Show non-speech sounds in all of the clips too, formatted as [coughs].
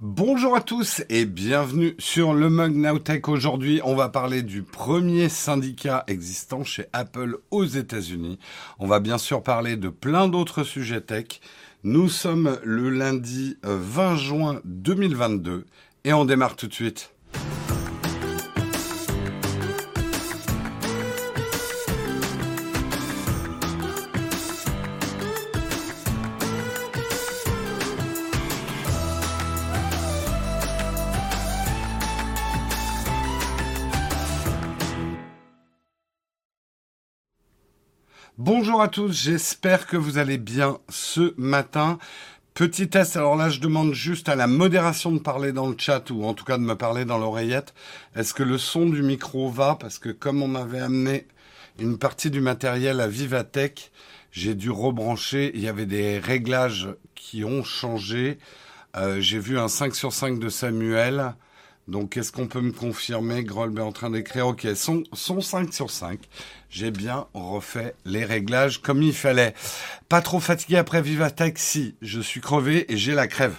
Bonjour à tous et bienvenue sur le Mug Nowtech. Aujourd'hui, on va parler du premier syndicat existant chez Apple aux États-Unis. On va bien sûr parler de plein d'autres sujets tech. Nous sommes le lundi 20 euh, juin 2022 et on démarre tout de suite. Bonjour à tous, j'espère que vous allez bien ce matin. Petit test, alors là je demande juste à la modération de parler dans le chat ou en tout cas de me parler dans l'oreillette. Est-ce que le son du micro va? Parce que comme on m'avait amené une partie du matériel à Vivatech, j'ai dû rebrancher, il y avait des réglages qui ont changé. Euh, j'ai vu un 5 sur 5 de Samuel. Donc, est-ce qu'on peut me confirmer Grolb est en train d'écrire? Ok, son, son 5 sur 5. J'ai bien refait les réglages comme il fallait. Pas trop fatigué après Vivatech? Si, je suis crevé et j'ai la crève.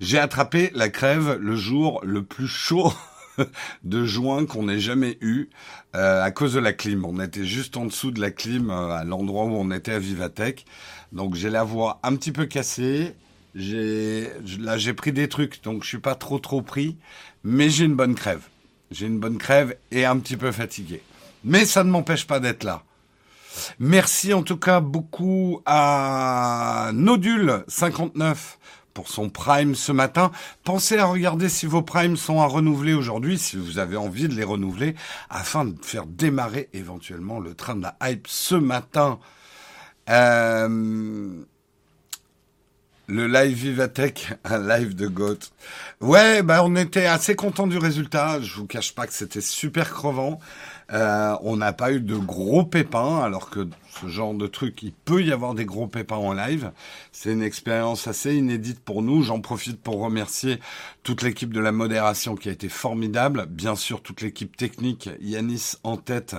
J'ai attrapé la crève le jour le plus chaud [laughs] de juin qu'on ait jamais eu euh, à cause de la clim. On était juste en dessous de la clim euh, à l'endroit où on était à Vivatech. Donc j'ai la voix un petit peu cassée. J'ai là j'ai pris des trucs, donc je suis pas trop trop pris, mais j'ai une bonne crève. J'ai une bonne crève et un petit peu fatigué. Mais ça ne m'empêche pas d'être là. Merci en tout cas beaucoup à Nodule59 pour son prime ce matin. Pensez à regarder si vos primes sont à renouveler aujourd'hui, si vous avez envie de les renouveler, afin de faire démarrer éventuellement le train de la hype ce matin. Euh, le live Vivatech, [laughs] un live de Goat. Ouais, bah on était assez content du résultat. Je vous cache pas que c'était super crevant. Euh, on n'a pas eu de gros pépins, alors que ce genre de truc, il peut y avoir des gros pépins en live. C'est une expérience assez inédite pour nous. J'en profite pour remercier toute l'équipe de la modération qui a été formidable. Bien sûr, toute l'équipe technique, Yanis en tête.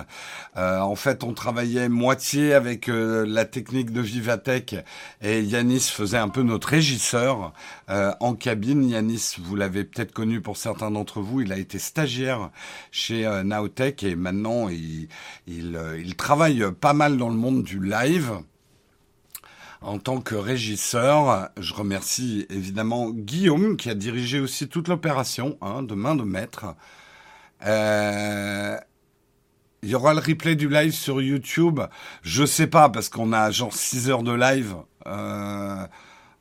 Euh, en fait, on travaillait moitié avec euh, la technique de Vivatech et Yanis faisait un peu notre régisseur euh, en cabine. Yanis, vous l'avez peut-être connu pour certains d'entre vous. Il a été stagiaire chez Nowtech et maintenant il travaille pas mal dans le monde du live. En tant que régisseur, je remercie évidemment Guillaume qui a dirigé aussi toute l'opération hein, de main de maître. Euh, il y aura le replay du live sur YouTube. Je sais pas parce qu'on a genre 6 heures de live. Euh,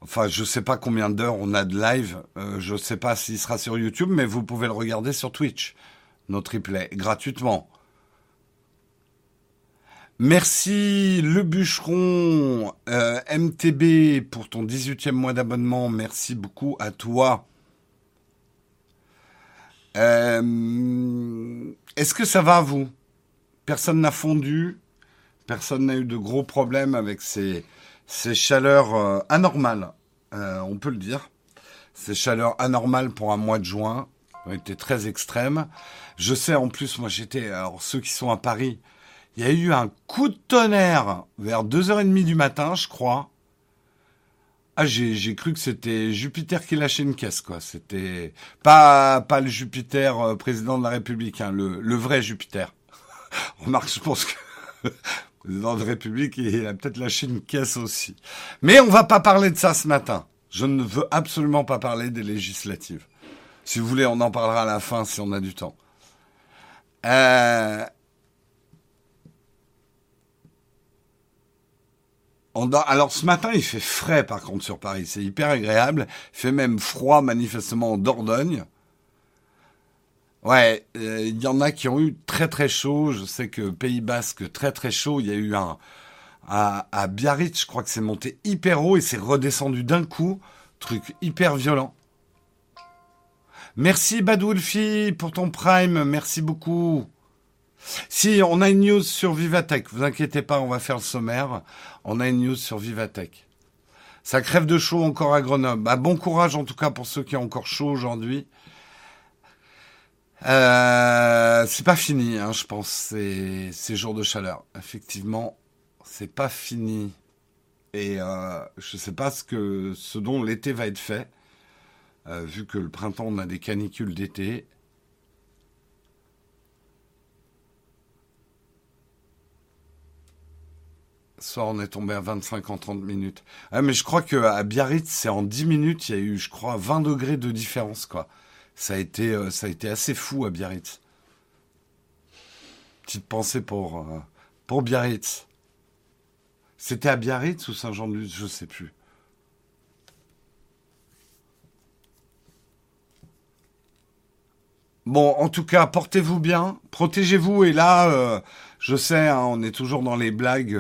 enfin, je sais pas combien d'heures on a de live. Euh, je sais pas s'il sera sur YouTube, mais vous pouvez le regarder sur Twitch. Notre replay gratuitement. Merci le bûcheron euh, MTB pour ton 18e mois d'abonnement. Merci beaucoup à toi. Euh, est-ce que ça va à vous? Personne n'a fondu. Personne n'a eu de gros problèmes avec ces, chaleurs euh, anormales. on peut le dire. Ces chaleurs anormales pour un mois de juin ont été très extrêmes. Je sais en plus, moi j'étais, alors ceux qui sont à Paris, il y a eu un coup de tonnerre vers 2h30 du matin, je crois. Ah, j'ai cru que c'était Jupiter qui lâchait une caisse, quoi. C'était pas pas le Jupiter euh, président de la République, hein, le, le vrai Jupiter. [laughs] Remarque, je pense que [laughs] le président de la République, il a peut-être lâché une caisse aussi. Mais on va pas parler de ça ce matin. Je ne veux absolument pas parler des législatives. Si vous voulez, on en parlera à la fin si on a du temps. Euh, Alors ce matin, il fait frais par contre sur Paris, c'est hyper agréable. Il fait même froid manifestement en Dordogne. Ouais, euh, il y en a qui ont eu très très chaud. Je sais que Pays Basque très très chaud. Il y a eu un à, Biarritz, je crois que c'est monté hyper haut et c'est redescendu d'un coup. Truc hyper violent. Merci Badwulfi pour ton prime, merci beaucoup. Si, on a une news sur Vivatech. Vous inquiétez pas, on va faire le sommaire. On a une news sur Vivatech. Ça crève de chaud encore à Grenoble. Bah, bon courage en tout cas pour ceux qui ont encore chaud aujourd'hui. Euh, c'est pas fini, hein, je pense, ces, jours de chaleur. Effectivement, c'est pas fini. Et euh, je sais pas ce que ce dont l'été va être fait. euh, vu que le printemps, on a des canicules d'été. Soir, on est tombé à 25 en 30 minutes. Mais je crois qu'à Biarritz, c'est en 10 minutes, il y a eu, je crois, 20 degrés de différence, quoi. Ça a été, euh, ça a été assez fou à Biarritz. Petite pensée pour, euh, pour Biarritz. C'était à Biarritz ou Saint-Jean-de-Luz Je sais plus. Bon, en tout cas, portez-vous bien, protégez-vous. Et là, euh, je sais, hein, on est toujours dans les blagues.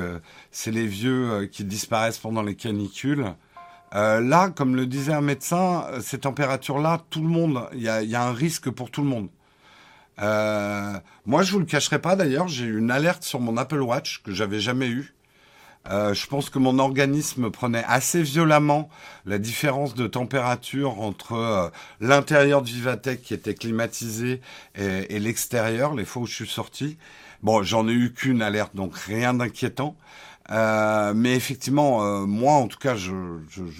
C'est les vieux euh, qui disparaissent pendant les canicules. là, comme le disait un médecin, ces températures-là, tout le monde, il y a, un risque pour tout le monde. moi, je vous le cacherai pas. D'ailleurs, j'ai eu une alerte sur mon Apple Watch que j'avais jamais eue. Euh, je pense que mon organisme prenait assez violemment la différence de température entre euh, l'intérieur de Vivatech qui était climatisé et, l'extérieur, les fois où je suis sorti. Bon, j'en ai eu qu'une alerte, donc rien d'inquiétant. Euh, mais effectivement, moi, en tout cas, je,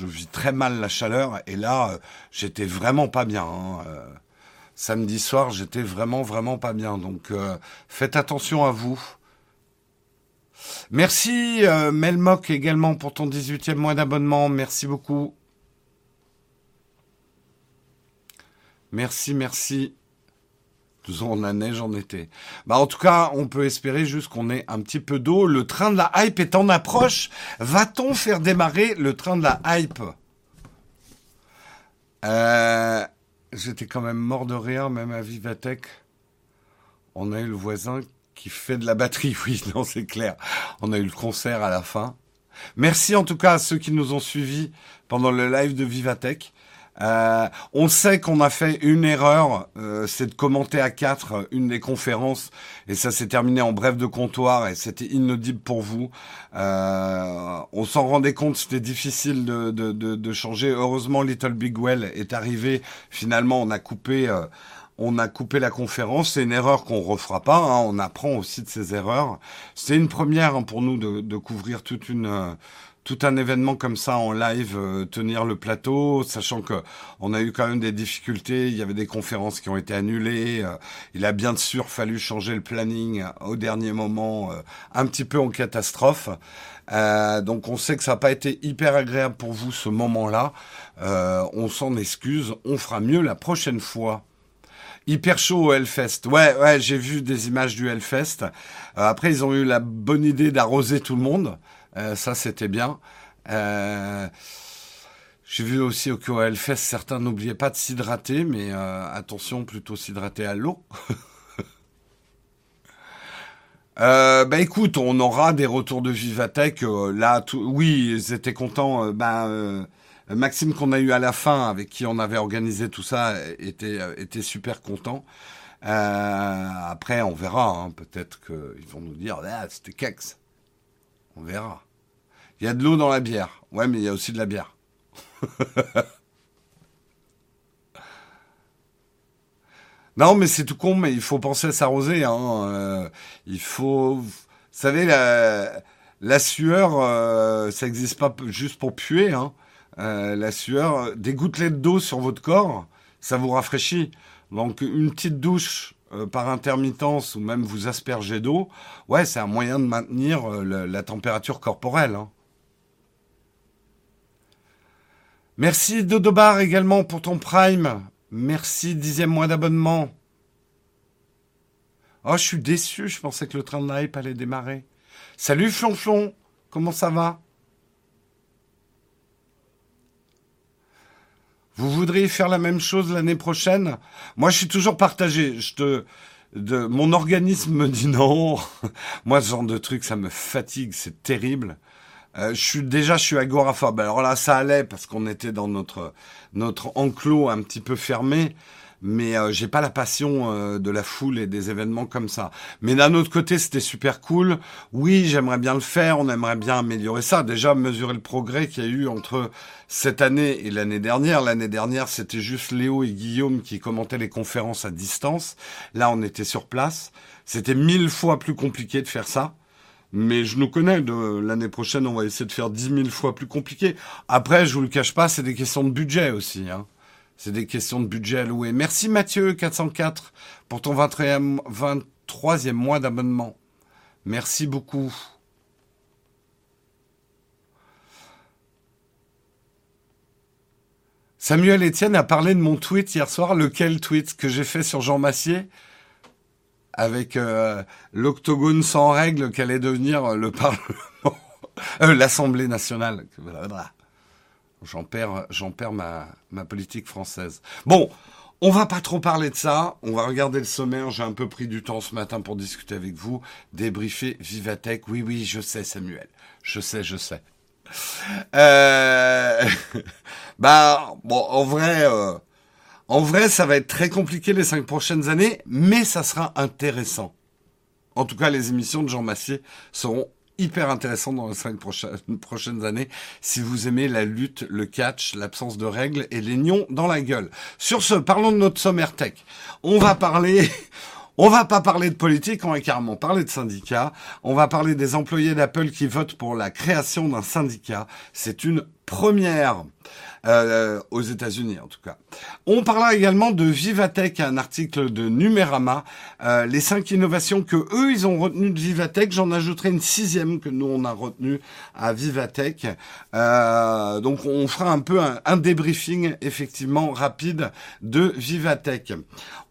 vis très mal la chaleur. Et là, j'étais vraiment pas bien. Hein. samedi soir, j'étais vraiment, vraiment pas bien. Donc, faites attention à vous. Merci euh, Melmoc également pour ton 18e mois d'abonnement. Merci beaucoup. Merci, merci. Toujours on a neige en été. Bah en tout cas, on peut espérer juste qu'on ait un petit peu d'eau. Le train de la hype est en approche. Va-t-on faire démarrer le train de la hype? Euh, J'étais quand même mort de rire, même à Vivatech. On a eu le voisin qui fait de la batterie, [laughs] oui, non, c'est clair. On a eu le concert à la fin. Merci en tout cas à ceux qui nous ont suivis pendant le live de Vivatech. Euh, on sait qu'on a fait une erreur, euh, c'est de commenter à quatre une des conférences, et ça s'est terminé en bref de comptoir, et c'était inaudible pour vous. Euh, on s'en rendait compte, c'était difficile de, de, de, de, changer. Heureusement, Little Big Well est arrivé. Finalement, on a coupé euh, on a coupé la conférence. C'est une erreur qu'on refera pas. Hein. On apprend aussi de ces erreurs. C'est une première hein, pour nous de, couvrir toute une euh, tout un événement comme ça en live, euh, tenir le plateau, sachant que on a eu quand même des difficultés. Il y avait des conférences qui ont été annulées. Euh, il a bien sûr fallu changer le planning au dernier moment, un petit peu en catastrophe. donc on sait que ça n'a pas été hyper agréable pour vous ce moment-là. on s'en excuse. On fera mieux la prochaine fois. Hyper chaud au Hellfest. Ouais, ouais, j'ai vu des images du Hellfest. Euh, après, ils ont eu la bonne idée d'arroser tout le monde. Euh, ça, c'était bien. Euh, j'ai vu aussi qu'au Hellfest, certains n'oubliaient pas de s'hydrater, mais attention, plutôt s'hydrater à l'eau. [laughs] Euh, bah écoute, on aura des retours de Vivatech. là, oui, ils étaient contents. ben, Maxime qu'on a eu à la fin, avec qui on avait organisé tout ça, était, super content. Euh, après, on verra. Hein. Peut-être qu'ils vont nous dire ah, c'était kex. On verra. Il y a de l'eau dans la bière. Ouais, mais il y a aussi de la bière. [laughs] non, mais c'est tout con, mais il faut penser à s'arroser. Hein. Euh, il faut. Vous savez, la, sueur, euh, ça n'existe pas juste pour puer. Hein. Euh, la sueur, des gouttelettes d'eau sur votre corps, ça vous rafraîchit. Donc une petite douche par intermittence ou même vous asperger d'eau, ouais, c'est un moyen de maintenir la température corporelle. Hein. Merci Dodobar également pour ton prime. Merci dixième mois d'abonnement. Oh, je suis déçu, je pensais que le train de la hype allait démarrer. Salut Flonflon, comment ça va? Vous voudriez faire la même chose l'année prochaine? Moi, je suis toujours partagé. Je te, de, mon organisme me dit non. [laughs] Moi, ce genre de truc, ça me fatigue, c'est terrible. Euh, je suis déjà, je suis agoraphobe. Alors là, ça allait parce qu'on était dans notre notre enclos un petit peu fermé mais euh, j'ai pas la passion euh, de la foule et des événements comme ça. Mais d'un autre côté, c'était super cool. Oui, j'aimerais bien le faire, on aimerait bien améliorer ça. Déjà, mesurer le progrès qu'il y a eu entre cette année et l'année dernière. L'année dernière, c'était juste Léo et Guillaume qui commentaient les conférences à distance. Là, on était sur place. C'était mille fois plus compliqué de faire ça. Mais je nous connais, de l'année prochaine, on va essayer de faire dix mille fois plus compliqué. Après, je vous le cache pas, c'est des questions de budget aussi. Hein. C'est des questions de budget alloué. Merci Mathieu 404 pour ton 23e mois d'abonnement. Merci beaucoup. Samuel Etienne a parlé de mon tweet hier soir. Lequel tweet que j'ai fait sur Jean Massier? Avec euh, l'octogone sans règle qu'allait devenir le Parlement, [laughs] euh, l'Assemblée nationale. J'en perds, j'en perds ma, ma politique française. Bon, on va pas trop parler de ça. On va regarder le sommaire. J'ai un peu pris du temps ce matin pour discuter avec vous, débriefer Vivatech. Oui, oui, je sais, Samuel. Je sais, je sais. Euh... [laughs] bah, bon, en vrai, euh, en vrai, ça va être très compliqué les cinq prochaines années, mais ça sera intéressant. En tout cas, les émissions de Jean Massier seront hyper intéressantes dans les cinq prochaines, années si vous aimez la lutte, le catch, l'absence de règles et les nions dans la gueule. Sur ce, parlons de notre sommaire tech. On va parler, [laughs] on va pas parler de politique, on va carrément parler de syndicats. On va parler des employés d'Apple qui votent pour la création d'un syndicat. C'est une première. Euh, aux États-Unis en tout cas. On parlera également de Vivatech, un article de Numérama, euh, les cinq innovations que eux ils ont retenues de Vivatech. J'en ajouterai une sixième que nous on a retenue à Vivatech. Euh, donc on fera un peu un, un, débriefing effectivement rapide de Vivatech.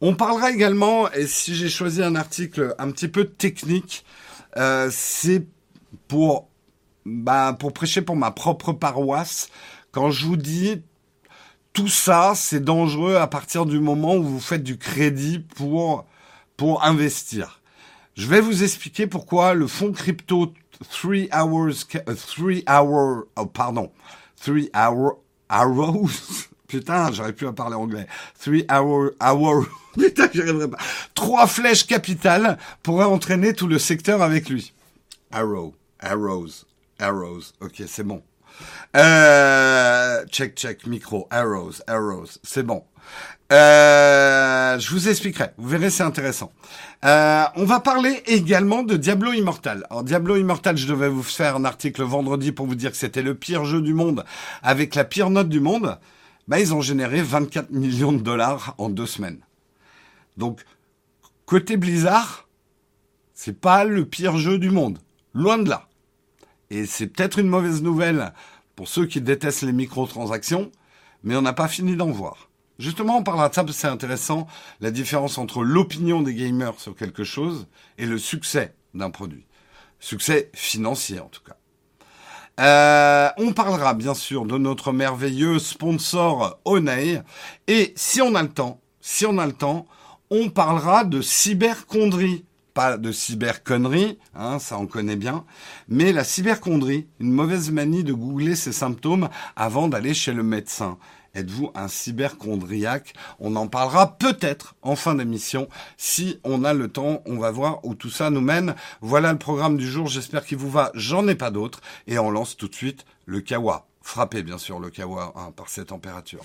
On parlera également, et si j'ai choisi un article un petit peu technique, euh, c'est pour bah, pour prêcher pour ma propre paroisse. Quand je vous dis tout ça, c'est dangereux à partir du moment où vous faites du crédit pour, pour investir. Je vais vous expliquer pourquoi le fonds crypto 3 hours, 3 euh, hour, oh, pardon, 3 hour, arrows, [laughs] putain, j'aurais pu à parler anglais, 3 hour, hour, [laughs] putain, j'arriverai pas, trois flèches capitales pourraient entraîner tout le secteur avec lui. Arrow, arrows, arrows, ok, c'est bon. Euh, check, check, micro, arrows, arrows, c'est bon. Euh, je vous expliquerai. Vous verrez, c'est intéressant. Euh, on va parler également de Diablo Immortal. Alors Diablo Immortal, je devais vous faire un article vendredi pour vous dire que c'était le pire jeu du monde avec la pire note du monde. Bah, ils ont généré 24 millions de dollars en deux semaines. Donc, côté Blizzard, c'est pas le pire jeu du monde. Loin de là. Et c'est peut-être une mauvaise nouvelle pour ceux qui détestent les microtransactions, mais on n'a pas fini d'en voir. Justement, on parlera de ça c'est intéressant, la différence entre l'opinion des gamers sur quelque chose et le succès d'un produit. Succès financier en tout cas. Euh, on parlera bien sûr de notre merveilleux sponsor Onei. Et si on a le temps, si on a le temps, on parlera de cyberconderie pas de cyberconnerie, hein, ça on connaît bien, mais la cyberconnerie, une mauvaise manie de googler ses symptômes avant d'aller chez le médecin. Êtes-vous un cyberchondriaque? On en parlera peut-être en fin d'émission. Si on a le temps, on va voir où tout ça nous mène. Voilà le programme du jour. J'espère qu'il vous va. J'en ai pas d'autres. Et on lance tout de suite le kawa. Frappez bien sûr le kawa hein, par ces températures.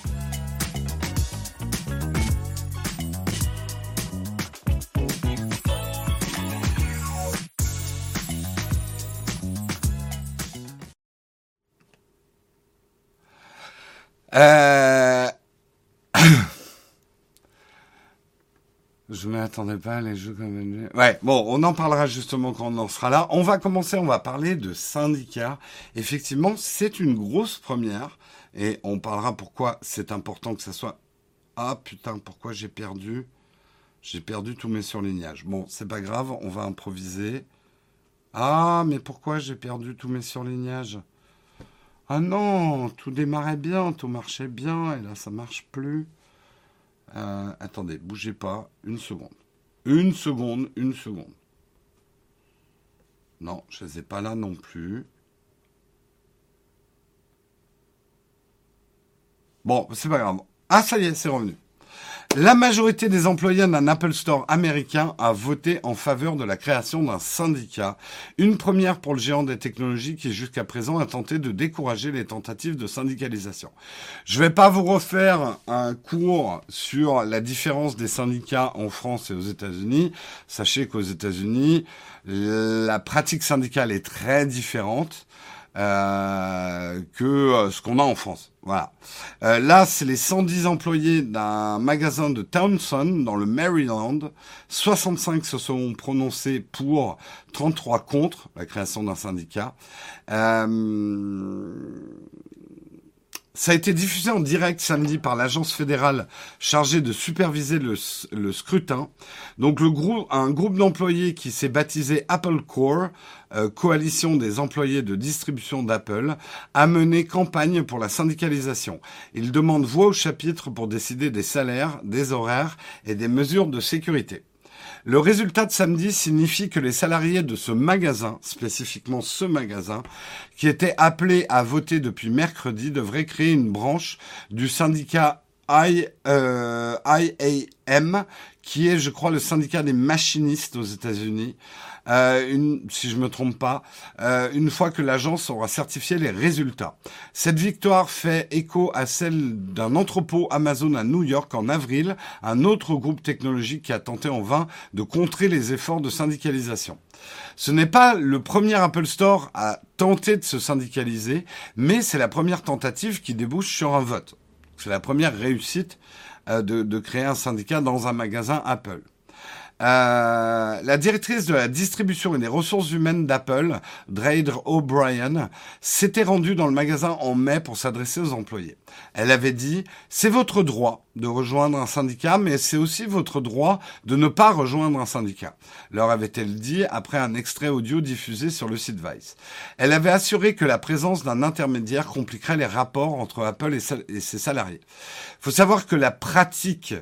Euh... [coughs] Je m'attendais pas à les jeux comme Ouais, bon, on en parlera justement quand on en sera là. On va commencer, on va parler de syndicats. Effectivement, c'est une grosse première et on parlera pourquoi c'est important que ça soit. Ah putain, pourquoi j'ai perdu? J'ai perdu tous mes surlignages. Bon, c'est pas grave, on va improviser. Ah, mais pourquoi j'ai perdu tous mes surlignages? Ah non, tout démarrait bien, tout marchait bien, et là ça marche plus. Euh, attendez, bougez pas, une seconde. Une seconde, une seconde. Non, je ne les ai pas là non plus. Bon, c'est pas grave. Ah, ça y est, c'est revenu. La majorité des employés d'un Apple Store américain a voté en faveur de la création d'un syndicat, une première pour le géant des technologies qui jusqu'à présent a tenté de décourager les tentatives de syndicalisation. Je ne vais pas vous refaire un cours sur la différence des syndicats en France et aux États-Unis. Sachez qu'aux États-Unis, la pratique syndicale est très différente. Euh, que euh, ce qu'on a en France. Voilà. Euh, là, c'est les 110 employés d'un magasin de Townsend dans le Maryland. 65 se sont prononcés pour, 33 contre la création d'un syndicat. Euh, ça a été diffusé en direct samedi par l'agence fédérale chargée de superviser le, scrutin. Donc le groupe, un groupe d'employés qui s'est baptisé Apple Core, euh, coalition des employés de distribution d'Apple, a mené campagne pour la syndicalisation. Il demande voix au chapitre pour décider des salaires, des horaires et des mesures de sécurité. Le résultat de samedi signifie que les salariés de ce magasin, spécifiquement ce magasin, qui étaient appelés à voter depuis mercredi, devraient créer une branche du syndicat I, euh, IAM, qui est, je crois, le syndicat des machinistes aux États-Unis, euh, si je me trompe pas, euh, une fois que l'agence aura certifié les résultats. Cette victoire fait écho à celle d'un entrepôt Amazon à New York en avril, un autre groupe technologique qui a tenté en vain de contrer les efforts de syndicalisation. Ce n'est pas le premier Apple Store à tenter de se syndicaliser, mais c'est la première tentative qui débouche sur un vote. C'est la première réussite euh, de, de créer un syndicat dans un magasin Apple. Euh, la directrice de la distribution et des ressources humaines d'Apple, Dreidre O'Brien, s'était rendue dans le magasin en mai pour s'adresser aux employés. Elle avait dit C'est votre droit de rejoindre un syndicat, mais c'est aussi votre droit de ne pas rejoindre un syndicat. Leur avait-elle dit après un extrait audio diffusé sur le site Vice. Elle avait assuré que la présence d'un intermédiaire compliquerait les rapports entre Apple et ses salariés. Il faut savoir que la pratique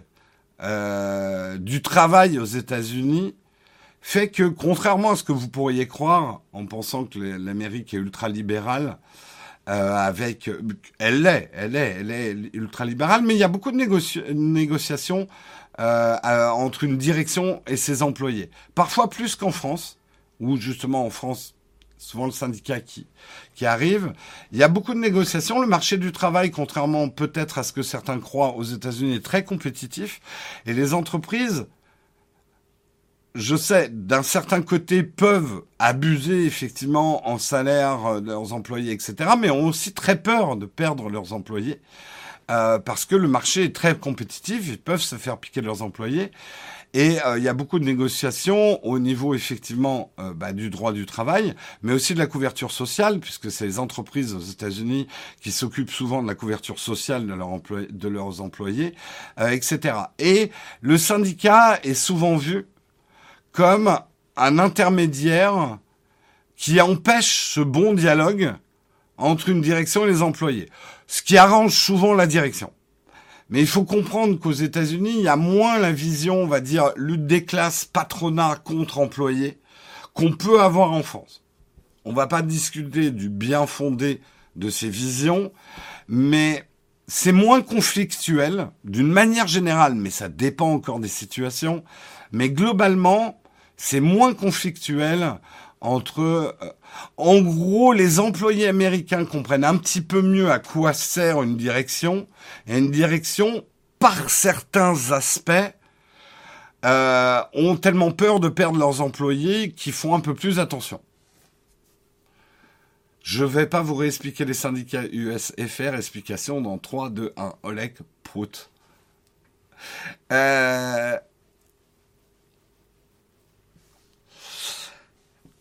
euh, du travail aux États-Unis fait que, contrairement à ce que vous pourriez croire, en pensant que l'Amérique est ultra-libérale, euh, avec, elle l'est, elle est, elle est ultra-libérale, mais il y a beaucoup de négociations euh, entre une direction et ses employés. Parfois plus qu'en France, où justement en France, souvent le syndicat qui, qui arrive. Il y a beaucoup de négociations. Le marché du travail, contrairement peut-être à ce que certains croient aux États-Unis, est très compétitif. Et les entreprises, je sais, d'un certain côté, peuvent abuser effectivement en salaire de leurs employés, etc., mais ont aussi très peur de perdre leurs employés. Euh, parce que le marché est très compétitif, ils peuvent se faire piquer leurs employés. Et euh, il y a beaucoup de négociations au niveau effectivement euh, bah, du droit du travail, mais aussi de la couverture sociale, puisque c'est les entreprises aux États-Unis qui s'occupent souvent de la couverture sociale de, leur de leurs employés, euh, etc. Et le syndicat est souvent vu comme un intermédiaire qui empêche ce bon dialogue entre une direction et les employés, ce qui arrange souvent la direction. Mais il faut comprendre qu'aux États-Unis, il y a moins la vision, on va dire, lutte des classes, patronat contre employés, qu'on peut avoir en France. On va pas discuter du bien fondé de ces visions, mais c'est moins conflictuel d'une manière générale, mais ça dépend encore des situations. Mais globalement, c'est moins conflictuel entre... Euh, en gros, les employés américains comprennent un petit peu mieux à quoi sert une direction, et une direction, par certains aspects, euh, ont tellement peur de perdre leurs employés qu'ils font un peu plus attention. Je vais pas vous réexpliquer les syndicats USFR, explication dans 3, 2, 1. Oleg Prout. Euh,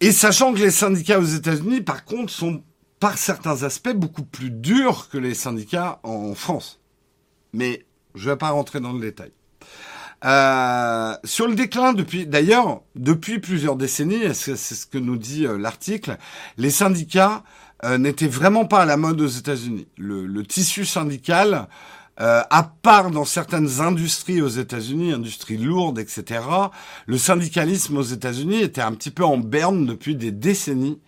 Et sachant que les syndicats aux États-Unis, par contre, sont par certains aspects beaucoup plus durs que les syndicats en France. Mais je ne vais pas rentrer dans le détail. Euh, sur le déclin depuis, d'ailleurs, depuis plusieurs décennies, c'est ce que nous dit euh, l'article, les syndicats euh, n'étaient vraiment pas à la mode aux États-Unis. Le, le, tissu syndical euh, à part dans certaines industries aux États-Unis, industries lourdes, etc., le syndicalisme aux États-Unis était un petit peu en berne depuis des décennies.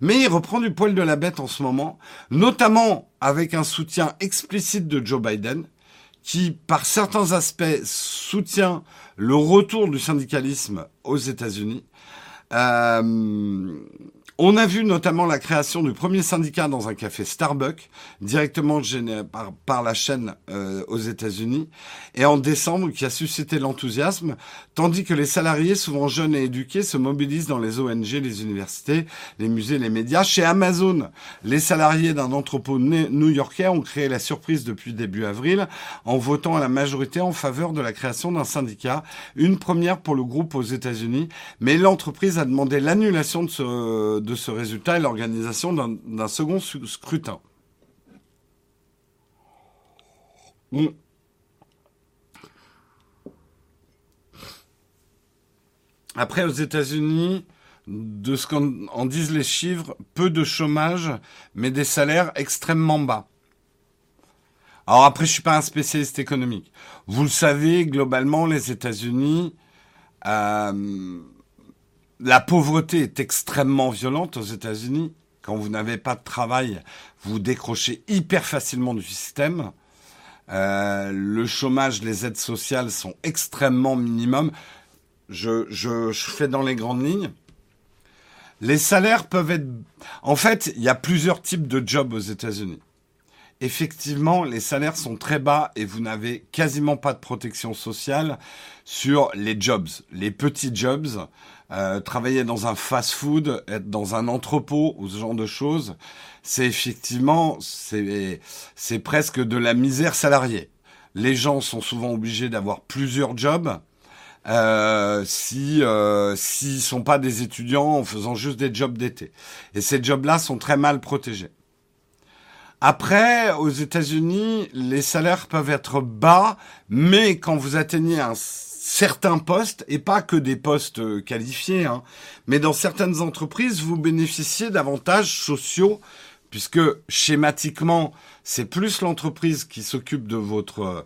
Mais il reprend du poil de la bête en ce moment, notamment avec un soutien explicite de Joe Biden, qui, par certains aspects, soutient le retour du syndicalisme aux États-Unis. Euh, On a vu notamment la création du premier syndicat dans un café Starbucks, directement par, par la chaîne euh, aux États-Unis, et en décembre, qui a suscité l'enthousiasme, tandis que les salariés, souvent jeunes et éduqués, se mobilisent dans les ONG, les universités, les musées, les médias. Chez Amazon, les salariés d'un entrepôt new-yorkais ont créé la surprise depuis début avril, en votant à la majorité en faveur de la création d'un syndicat, une première pour le groupe aux États-Unis, mais l'entreprise a demandé l'annulation de ce de ce résultat et l'organisation d'un second scrutin. Après, aux États-Unis, de ce qu'en disent les chiffres, peu de chômage, mais des salaires extrêmement bas. Alors après, je suis pas un spécialiste économique. Vous le savez, globalement, les États-Unis, euh, la pauvreté est extrêmement violente aux États-Unis. Quand vous n'avez pas de travail, vous décrochez hyper facilement du système. Euh, le chômage, les aides sociales sont extrêmement minimum. Je, fais dans les grandes lignes. Les salaires peuvent être... En fait, il y a plusieurs types de jobs aux États-Unis. Effectivement, les salaires sont très bas et vous n'avez quasiment pas de protection sociale sur les jobs, les petits jobs. Euh, travailler dans un fast-food, être dans un entrepôt ou ce genre de choses, c'est effectivement, c'est, presque de la misère salariée. Les gens sont souvent obligés d'avoir plusieurs jobs. Euh, si euh, s'ils sont pas des étudiants en faisant juste des jobs d'été. Et ces jobs-là sont très mal protégés. Après, aux États-Unis, les salaires peuvent être bas, mais quand vous atteignez un certains postes, et pas que des postes euh, qualifiés, hein, mais dans certaines entreprises, vous bénéficiez d'avantages sociaux, puisque schématiquement, c'est plus l'entreprise qui s'occupe de votre euh,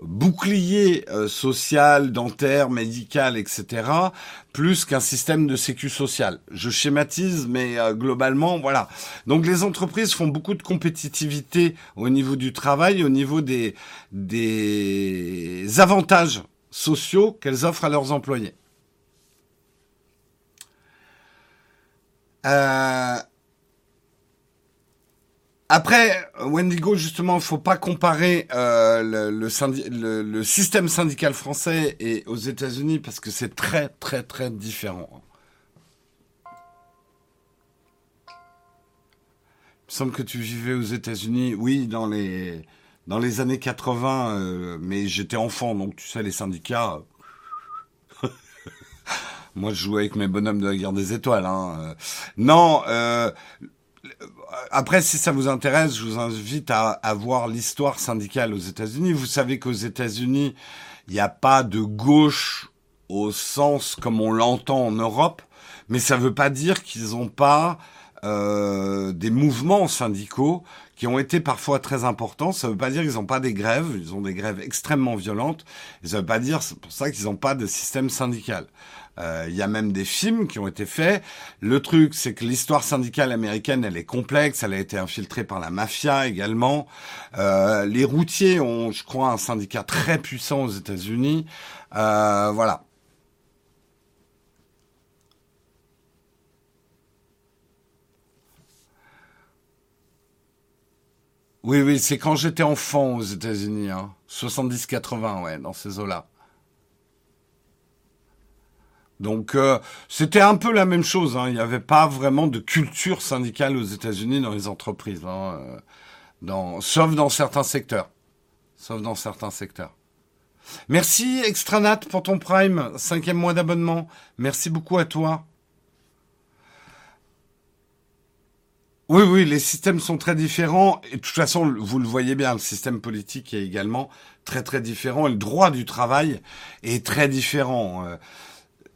bouclier euh, social, dentaire, médical, etc., plus qu'un système de sécu social. Je schématise, mais globalement, voilà. Donc les entreprises font beaucoup de compétitivité au niveau du travail, au niveau des, des avantages sociaux qu'elles offrent à leurs employés. Euh, après, Wendigo, justement, il faut pas comparer euh, le, le, système syndical français et aux États-Unis parce que c'est très, très, très différent. Il me semble que tu vivais aux États-Unis, oui, dans les dans les années 80, euh, mais j'étais enfant, donc tu sais, les syndicats. Euh, [laughs] moi, je jouais avec mes bonhommes de la guerre des étoiles. Hein. Euh. Non. après, si ça vous intéresse, je vous invite à, à voir l'histoire syndicale aux États-Unis. Vous savez qu'aux États-Unis, il n'y a pas de gauche au sens comme on l'entend en Europe, mais ça ne veut pas dire qu'ils n'ont pas euh, des mouvements syndicaux qui ont été parfois très importants. Ça ne veut pas dire qu'ils n'ont pas des grèves, ils ont des grèves extrêmement violentes. Ça ne veut pas dire, c'est pour ça qu'ils n'ont pas de système syndical. Euh, il y a même des films qui ont été faits. Le truc, c'est que l'histoire syndicale américaine, elle est complexe. Elle a été infiltrée par la mafia également. Euh, les routiers ont, je crois, un syndicat très puissant aux États-Unis. Euh, voilà. Oui, oui, c'est quand j'étais enfant aux États-Unis, hein. 70-80, ouais, dans ces eaux-là. Donc euh, c'était un peu la même chose. Hein. Il n'y avait pas vraiment de culture syndicale aux États-Unis dans les entreprises, hein, euh, dans, sauf dans certains secteurs. Sauf dans certains secteurs. Merci Extranat pour ton Prime, cinquième mois d'abonnement. Merci beaucoup à toi. Oui, oui, les systèmes sont très différents. Et de toute façon, vous le voyez bien, le système politique est également très très différent. Et le droit du travail est très différent. Euh,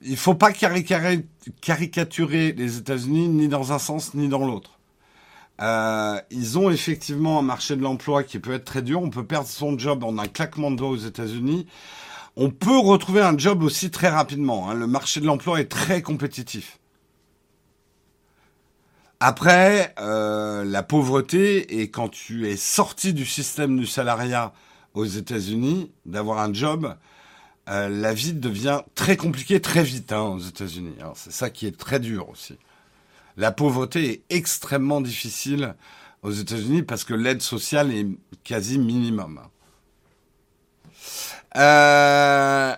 il faut pas caricaturer les États-Unis ni dans un sens ni dans l'autre. Euh, ils ont effectivement un marché de l'emploi qui peut être très dur. On peut perdre son job en un claquement de doigts aux États-Unis. On peut retrouver un job aussi très rapidement. Hein. Le marché de l'emploi est très compétitif. Après, euh, la pauvreté, et quand tu es sorti du système du salariat aux États-Unis, d'avoir un job, euh, la vie devient très compliquée très vite hein, aux États-Unis. C'est ça qui est très dur aussi. La pauvreté est extrêmement difficile aux États-Unis parce que l'aide sociale est quasi minimum. Euh,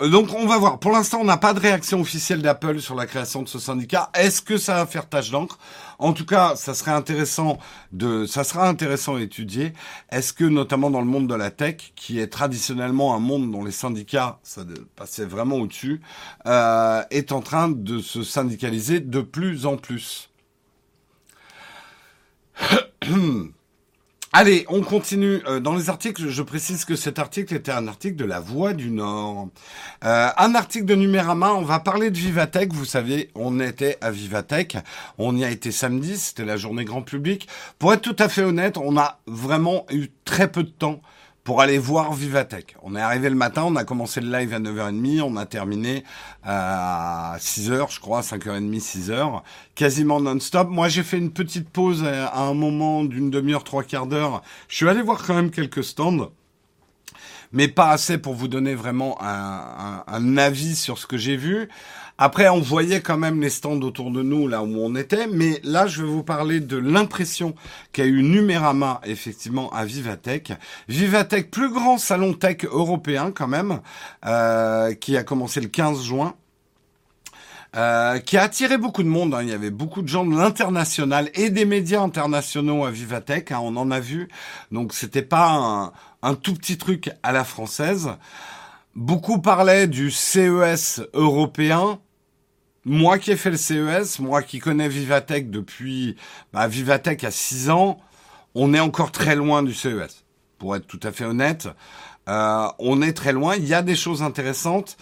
donc on va voir. Pour l'instant, on n'a pas de réaction officielle d'Apple sur la création de ce syndicat. Est-ce que ça va faire tâche d'encre? En tout cas, ça serait intéressant de, ça sera intéressant à étudier. Est-ce que notamment dans le monde de la tech, qui est traditionnellement un monde dont les syndicats, ça passait vraiment au-dessus, euh, est en train de se syndicaliser de plus en plus? [clears throat] Allez, on continue euh, dans les articles. Je précise que cet article était un article de La Voix du Nord. Euh, un article de Numérama, on va parler de Vivatech. Vous savez, on était à Vivatech. On y a été samedi, c'était la journée grand public. Pour être tout à fait honnête, on a vraiment eu très peu de temps pour aller voir Vivatech. On est arrivé le matin, on a commencé le live à 9h30, on a terminé à 6h, je crois, 5h30, 6h, quasiment non-stop. Moi, j'ai fait une petite pause à un moment d'une demi-heure, trois quarts d'heure. Je suis allé voir quand même quelques stands mais pas assez pour vous donner vraiment un, un, un avis sur ce que j'ai vu. Après, on voyait quand même les stands autour de nous, là où on était, mais là, je vais vous parler de l'impression qu'a eu Numérama, effectivement, à Vivatech. Vivatech, plus grand salon tech européen, quand même, euh, qui a commencé le 15 juin. Euh, qui a attiré beaucoup de monde. Hein. Il y avait beaucoup de gens de l'international et des médias internationaux à Vivatech. Hein. On en a vu. Donc c'était pas un, un, tout petit truc à la française. Beaucoup parlaient du CES européen. Moi qui ai fait le CES, moi qui connais Vivatech depuis, bah, Vivatech a 6 ans, on est encore très loin du CES. Pour être tout à fait honnête, euh, on est très loin. Il y a des choses intéressantes.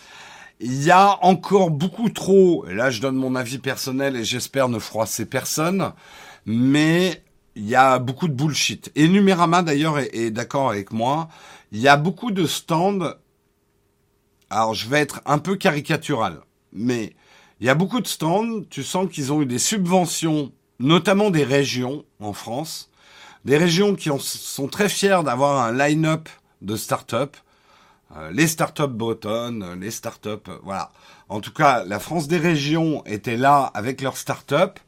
Il y a encore beaucoup trop, là je donne mon avis personnel et j'espère ne froisser personne, mais il y a beaucoup de bullshit. Et Numérama d'ailleurs est, est d'accord avec moi. Il y a beaucoup de stands. Alors je vais être un peu caricatural, mais il y a beaucoup de stands, tu sens qu'ils ont eu des subventions, notamment des régions en France, des régions qui sont très fiers d'avoir un line-up de start-up, euh, les start-up bretonnes, les start-up, euh, voilà. En tout cas, la France des régions était là avec leurs start-up,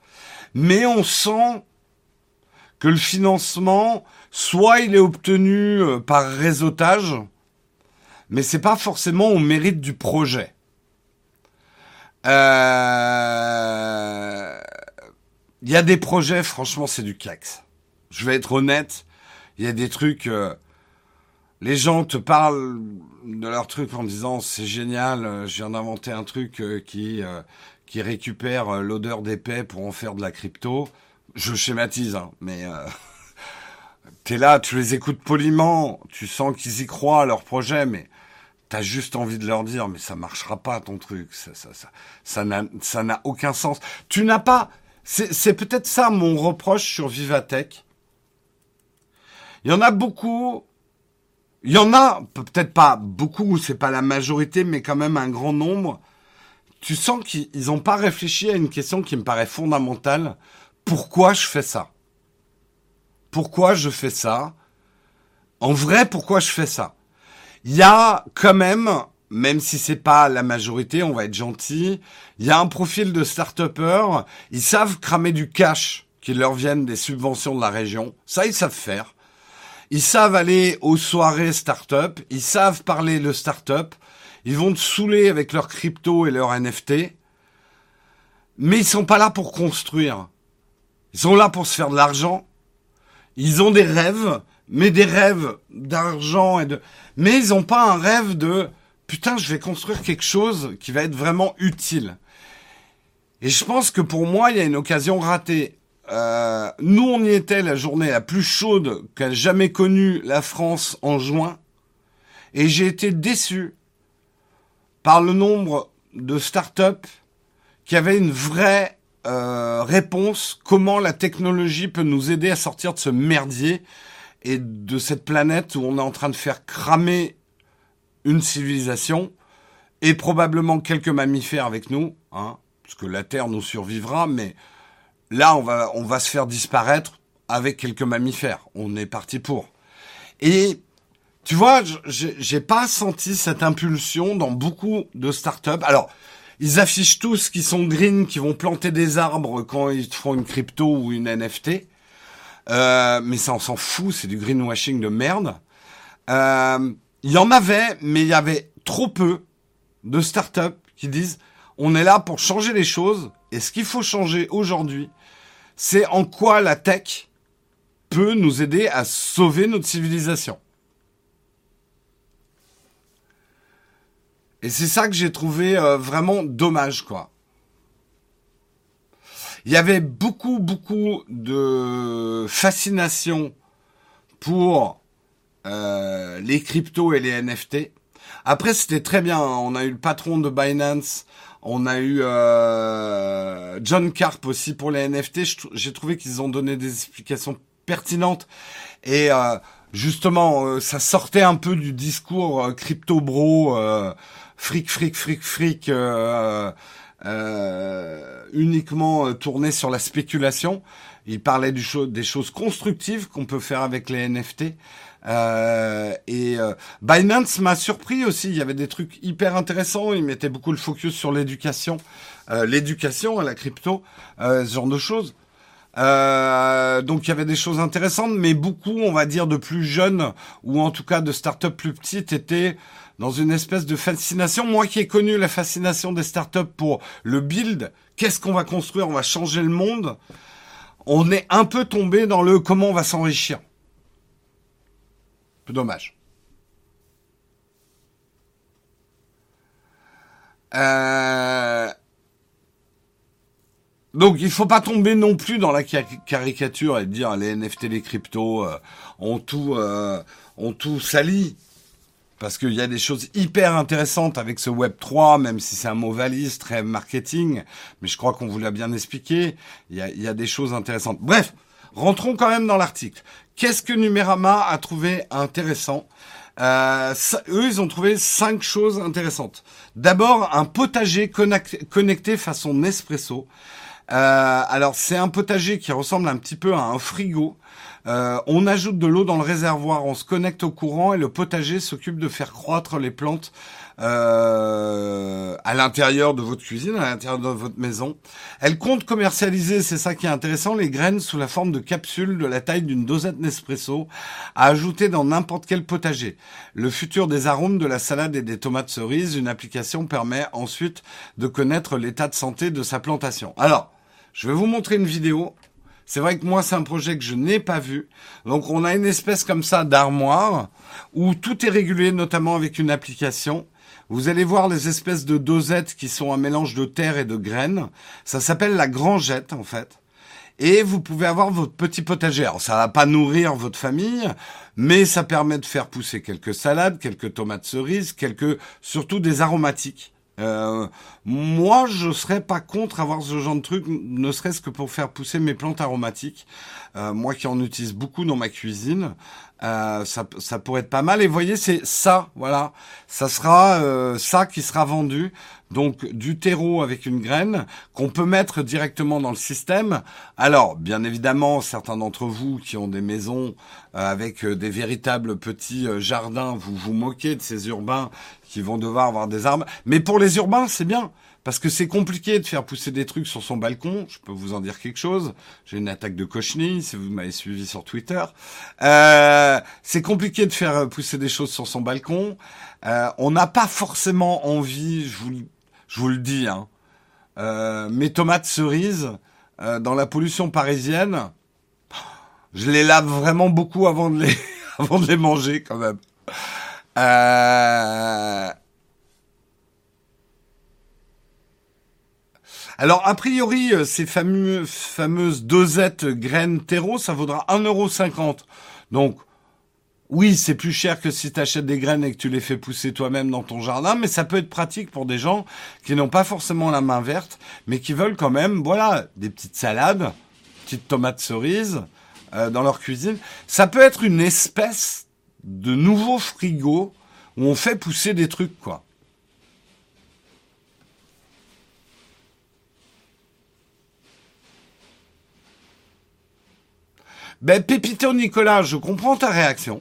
mais on sent que le financement, soit il est obtenu euh, par réseautage, mais c'est pas forcément au mérite du projet. Euh, il y a des projets, franchement, c'est du cax. Je vais être honnête, il y a des trucs. Euh, les gens te parlent de leur truc en disant c'est génial, euh, je viens d'inventer un truc qui qui récupère l'odeur d'épais pour en faire de la crypto. Je schématise, hein, mais [laughs] t'es là, tu les écoutes poliment, tu sens qu'ils y croient à leur projet, mais T'as juste envie de leur dire, mais ça marchera pas ton truc, ça, ça, ça, ça n'a, ça n'a aucun sens. Tu n'as pas, c'est, c'est peut-être ça mon reproche sur Vivatech. Il y en a beaucoup, il y en a peut-être pas beaucoup, c'est pas la majorité, mais quand même un grand nombre. Tu sens qu'ils n'ont pas réfléchi à une question qui me paraît fondamentale. Pourquoi je fais ça? Pourquoi je fais ça? En vrai, pourquoi je fais ça? Il y a quand même, même si c'est pas la majorité, on va être gentil, il y a un profil de start ils savent cramer du cash qui leur viennent des subventions de la région. Ça, ils savent faire. Ils savent aller aux soirées start-up, ils savent parler le start-up, ils vont te saouler avec leur crypto et leur NFT, mais ils sont pas là pour construire. Ils sont là pour se faire de l'argent. Ils ont des rêves, mais des rêves d'argent et de... Mais ils n'ont pas un rêve de putain, je vais construire quelque chose qui va être vraiment utile. Et je pense que pour moi, il y a une occasion ratée. Euh, nous, on y était la journée la plus chaude qu'a jamais connue la France en juin. Et j'ai été déçu par le nombre de startups qui avaient une vraie euh, réponse, comment la technologie peut nous aider à sortir de ce merdier et de cette planète où on est en train de faire cramer une civilisation et probablement quelques mammifères avec nous, hein, parce que la Terre nous survivra, mais là on va on va se faire disparaître avec quelques mammifères. On est parti pour. Et tu vois, j'ai pas senti cette impulsion dans beaucoup de startups. Alors, ils affichent tous qu'ils sont green, qu'ils vont planter des arbres quand ils font une crypto ou une NFT. Euh, mais ça, on s'en fout, c'est du greenwashing de merde. Euh, il y en avait, mais il y avait trop peu de startups qui disent on est là pour changer les choses et ce qu'il faut changer aujourd'hui, c'est en quoi la tech peut nous aider à sauver notre civilisation. Et c'est ça que j'ai trouvé euh, vraiment dommage, quoi. Il y avait beaucoup, beaucoup de fascination pour euh, les cryptos et les NFT. Après, c'était très bien. Hein. On a eu le patron de Binance, on a eu euh, John Carp aussi pour les NFT. J'ai trouvé qu'ils ont donné des explications pertinentes et euh, justement, ça sortait un peu du discours crypto bro, fric, fric, fric, fric. Euh, uniquement euh, tourné sur la spéculation. Il parlait du des choses constructives qu'on peut faire avec les NFT. Euh, et euh, Binance m'a surpris aussi. Il y avait des trucs hyper intéressants. Il mettait beaucoup le focus sur l'éducation, l'éducation à la crypto, ce genre de choses. donc il y avait des choses intéressantes, mais beaucoup, on va dire, de plus jeunes ou en tout cas de startups plus petites étaient dans une espèce de fascination. Moi qui ai connu la fascination des startups pour le build, qu'est-ce qu'on va construire, on va changer le monde, on est un peu tombé dans le comment on va s'enrichir. Peu dommage. Euh... Donc il faut pas tomber non plus dans la caricature et dire les NFT, les cryptos euh, ont tout euh, ont tout sali parce qu'il y a des choses hyper intéressantes avec ce Web 3, même si c'est un mot valise, très marketing, mais je crois qu'on vous l'a bien expliqué, il y, a, il y a, des choses intéressantes. Bref, rentrons quand même dans l'article. Qu'est-ce que Numérama a trouvé intéressant? Euh, eux, ils ont trouvé cinq choses intéressantes. D'abord, un potager connecté façon Nespresso. Euh, alors, c'est un potager qui ressemble un petit peu à un frigo, euh, on ajoute de l'eau dans le réservoir, on se connecte au courant et le potager s'occupe de faire croître les plantes euh, à l'intérieur de votre cuisine, à l'intérieur de votre maison. Elle compte commercialiser, c'est ça qui est intéressant, les graines sous la forme de capsules de la taille d'une dosette Nespresso à ajouter dans n'importe quel potager. Le futur des arômes de la salade et des tomates cerises, une application permet ensuite de connaître l'état de santé de sa plantation. Alors, je vais vous montrer une vidéo c'est vrai que moi, c'est un projet que je n'ai pas vu. Donc, on a une espèce comme ça d'armoire où tout est régulé, notamment avec une application. Vous allez voir les espèces de dosettes qui sont un mélange de terre et de graines. Ça s'appelle la grangette, en fait. Et vous pouvez avoir votre petit potager. Alors, ça va pas nourrir votre famille, mais ça permet de faire pousser quelques salades, quelques tomates cerises, quelques, surtout des aromatiques. Euh, moi, je serais pas contre avoir ce genre de truc, ne serait-ce que pour faire pousser mes plantes aromatiques. Euh, moi qui en utilise beaucoup dans ma cuisine, euh, ça, ça, pourrait être pas mal. Et voyez, c'est ça, voilà, ça sera euh, ça qui sera vendu. Donc du terreau avec une graine qu'on peut mettre directement dans le système. Alors, bien évidemment, certains d'entre vous qui ont des maisons euh, avec des véritables petits jardins, vous vous moquez de ces urbains qui vont devoir avoir des arbres. Mais pour les urbains, c'est bien. Parce que c'est compliqué de faire pousser des trucs sur son balcon. Je peux vous en dire quelque chose. J'ai une attaque de cochenille, si vous m'avez suivi sur Twitter. Euh, c'est compliqué de faire pousser des choses sur son balcon. Euh, on n'a pas forcément envie, je vous, je vous le dis, hein, euh, mes tomates cerises euh, dans la pollution parisienne, je les lave vraiment beaucoup avant de les, [laughs] manger quand même. Euh, Alors, a priori, ces fameux, fameuses dosettes graines terreau, ça vaudra 1,50€. Donc, oui, c'est plus cher que si tu achètes des graines et que tu les fais pousser toi-même dans ton jardin, mais ça peut être pratique pour des gens qui n'ont pas forcément la main verte, mais qui veulent quand même, voilà, des petites salades, petites tomates cerises euh, dans leur cuisine. Ça peut être une espèce de nouveau frigo où on fait pousser des trucs, quoi. Ben, Pépito Nicolas, je comprends ta réaction.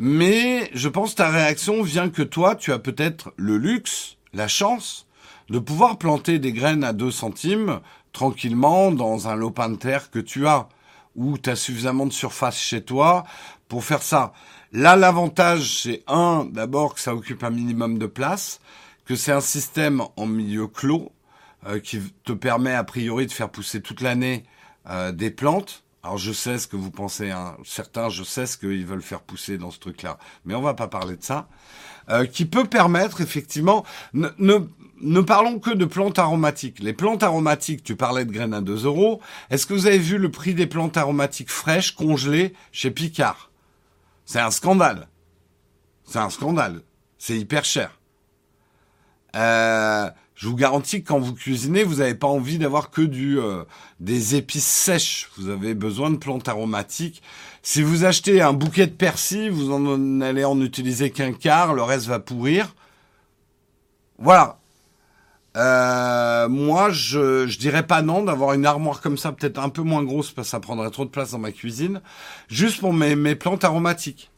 Mais je pense que ta réaction vient que toi, tu as peut-être le luxe, la chance de pouvoir planter des graines à 2 centimes tranquillement dans un lopin de terre que tu as, ou tu as suffisamment de surface chez toi pour faire ça. Là, l'avantage, c'est un, d'abord que ça occupe un minimum de place, que c'est un système en milieu clos euh, qui te permet a priori de faire pousser toute l'année euh, des plantes. Alors je sais ce que vous pensez, hein. certains, je sais ce qu'ils veulent faire pousser dans ce truc-là, mais on va pas parler de ça. Euh, qui peut permettre effectivement, ne, ne, parlons que de plantes aromatiques. Les plantes aromatiques, tu parlais de graines à 2 euros. Est-ce que vous avez vu le prix des plantes aromatiques fraîches congelées chez Picard? C'est un scandale. C'est un scandale. C'est hyper cher. Euh, je vous garantis que quand vous cuisinez, vous n'avez pas envie d'avoir que du euh, des épices sèches. Vous avez besoin de plantes aromatiques. Si vous achetez un bouquet de persil, vous en allez en utiliser qu'un quart, le reste va pourrir. Voilà. Euh, moi, je, je dirais pas non d'avoir une armoire comme ça, peut-être un peu moins grosse parce que ça prendrait trop de place dans ma cuisine, juste pour mes, mes plantes aromatiques.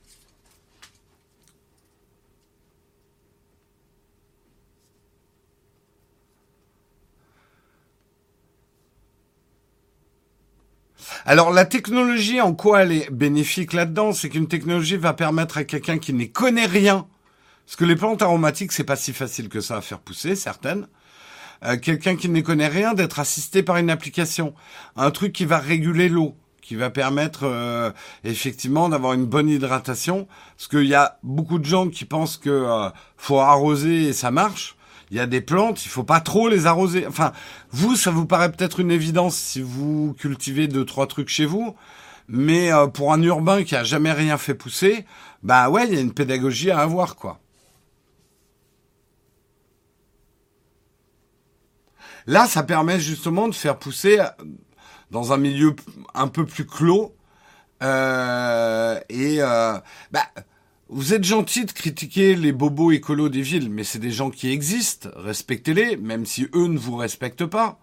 Alors la technologie, en quoi elle est bénéfique là-dedans, c'est qu'une technologie va permettre à quelqu'un qui n'y connaît rien, parce que les plantes aromatiques, c'est pas si facile que ça à faire pousser, certaines. Euh, quelqu'un qui ne connaît rien d'être assisté par une application, un truc qui va réguler l'eau, qui va permettre euh, effectivement d'avoir une bonne hydratation, parce qu'il y a beaucoup de gens qui pensent que euh, faut arroser et ça marche il y a des plantes, il faut pas trop les arroser. Enfin, vous, ça vous paraît peut-être une évidence si vous cultivez deux trois trucs chez vous, mais euh, pour un urbain qui a jamais rien fait pousser, bah ouais, il y a une pédagogie à avoir quoi. Là, ça permet justement de faire pousser euh, dans un milieu un peu plus clos euh, et bah, vous êtes gentil de critiquer les bobos écolos des villes, mais c'est des gens qui existent. Respectez-les, même si eux ne vous respectent pas.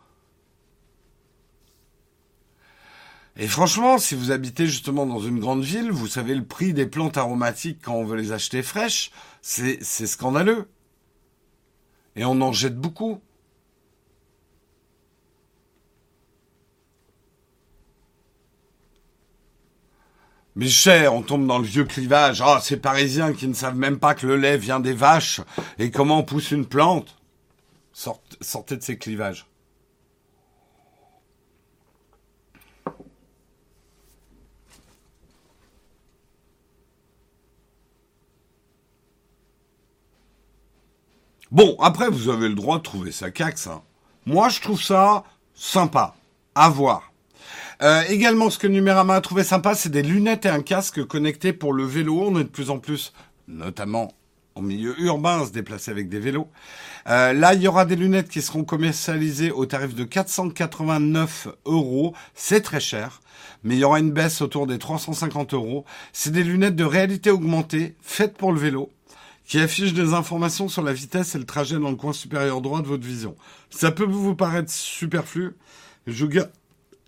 Et franchement, si vous habitez justement dans une grande ville, vous savez le prix des plantes aromatiques quand on veut les acheter fraîches, c'est scandaleux. Et on en jette beaucoup. Mais cher, on tombe dans le vieux clivage. Ah, ces Parisiens qui ne savent même pas que le lait vient des vaches et comment on pousse une plante? sortez de ces clivages. Bon, après, vous avez le droit de trouver ça cax. Hein. Moi, je trouve ça sympa. À voir. Euh, également, ce que Numérama a trouvé sympa, c'est des lunettes et un casque connectés pour le vélo. On est de plus en plus, notamment en milieu urbain, à se déplacer avec des vélos. Euh, là, il y aura des lunettes qui seront commercialisées au tarif de 489 euros. C'est très cher, mais il y aura une baisse autour des 350 euros. C'est des lunettes de réalité augmentée, faites pour le vélo, qui affichent des informations sur la vitesse et le trajet dans le coin supérieur droit de votre vision. Ça peut vous paraître superflu. Je,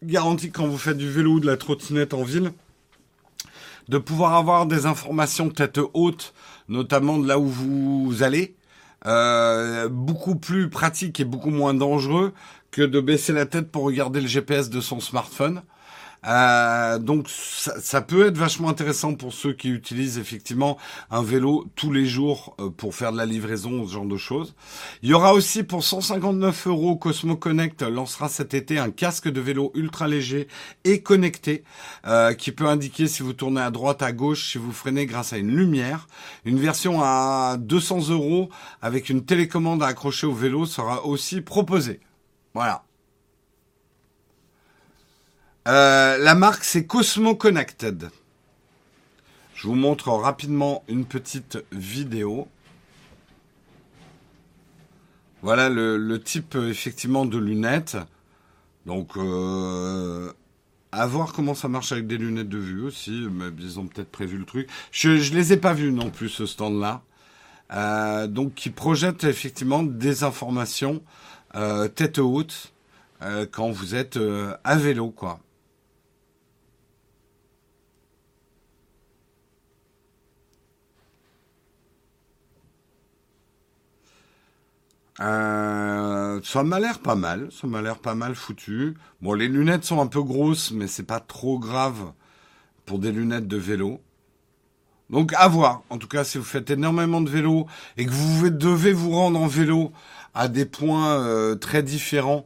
garantie quand vous faites du vélo ou de la trottinette en ville, de pouvoir avoir des informations tête haute, notamment de là où vous allez, euh, beaucoup plus pratique et beaucoup moins dangereux que de baisser la tête pour regarder le GPS de son smartphone. Euh, donc ça, ça, peut être vachement intéressant pour ceux qui utilisent effectivement un vélo tous les jours euh, pour faire de la livraison, ce genre de choses. Il y aura aussi pour 159 euros, Cosmo Connect lancera cet été un casque de vélo ultra léger et connecté euh, qui peut indiquer si vous tournez à droite, à gauche, si vous freinez grâce à une lumière. Une version à 200 euros avec une télécommande à accrocher au vélo sera aussi proposée. Voilà. Euh, la marque, c'est Cosmo Connected. Je vous montre rapidement une petite vidéo. Voilà le, type effectivement de lunettes. Donc, euh, à voir comment ça marche avec des lunettes de vue aussi. Mais ils ont peut-être prévu le truc. Je, ne les ai pas vus non plus ce stand-là. Euh, donc, qui projette effectivement des informations tête haute quand vous êtes à vélo, quoi. Euh, ça m'a l'air pas mal, ça m'a l'air pas mal foutu. Bon, les lunettes sont un peu grosses, mais c'est pas trop grave pour des lunettes de vélo. Donc à voir. En tout cas, si vous faites énormément de vélo et que vous devez vous rendre en vélo à des points euh, très différents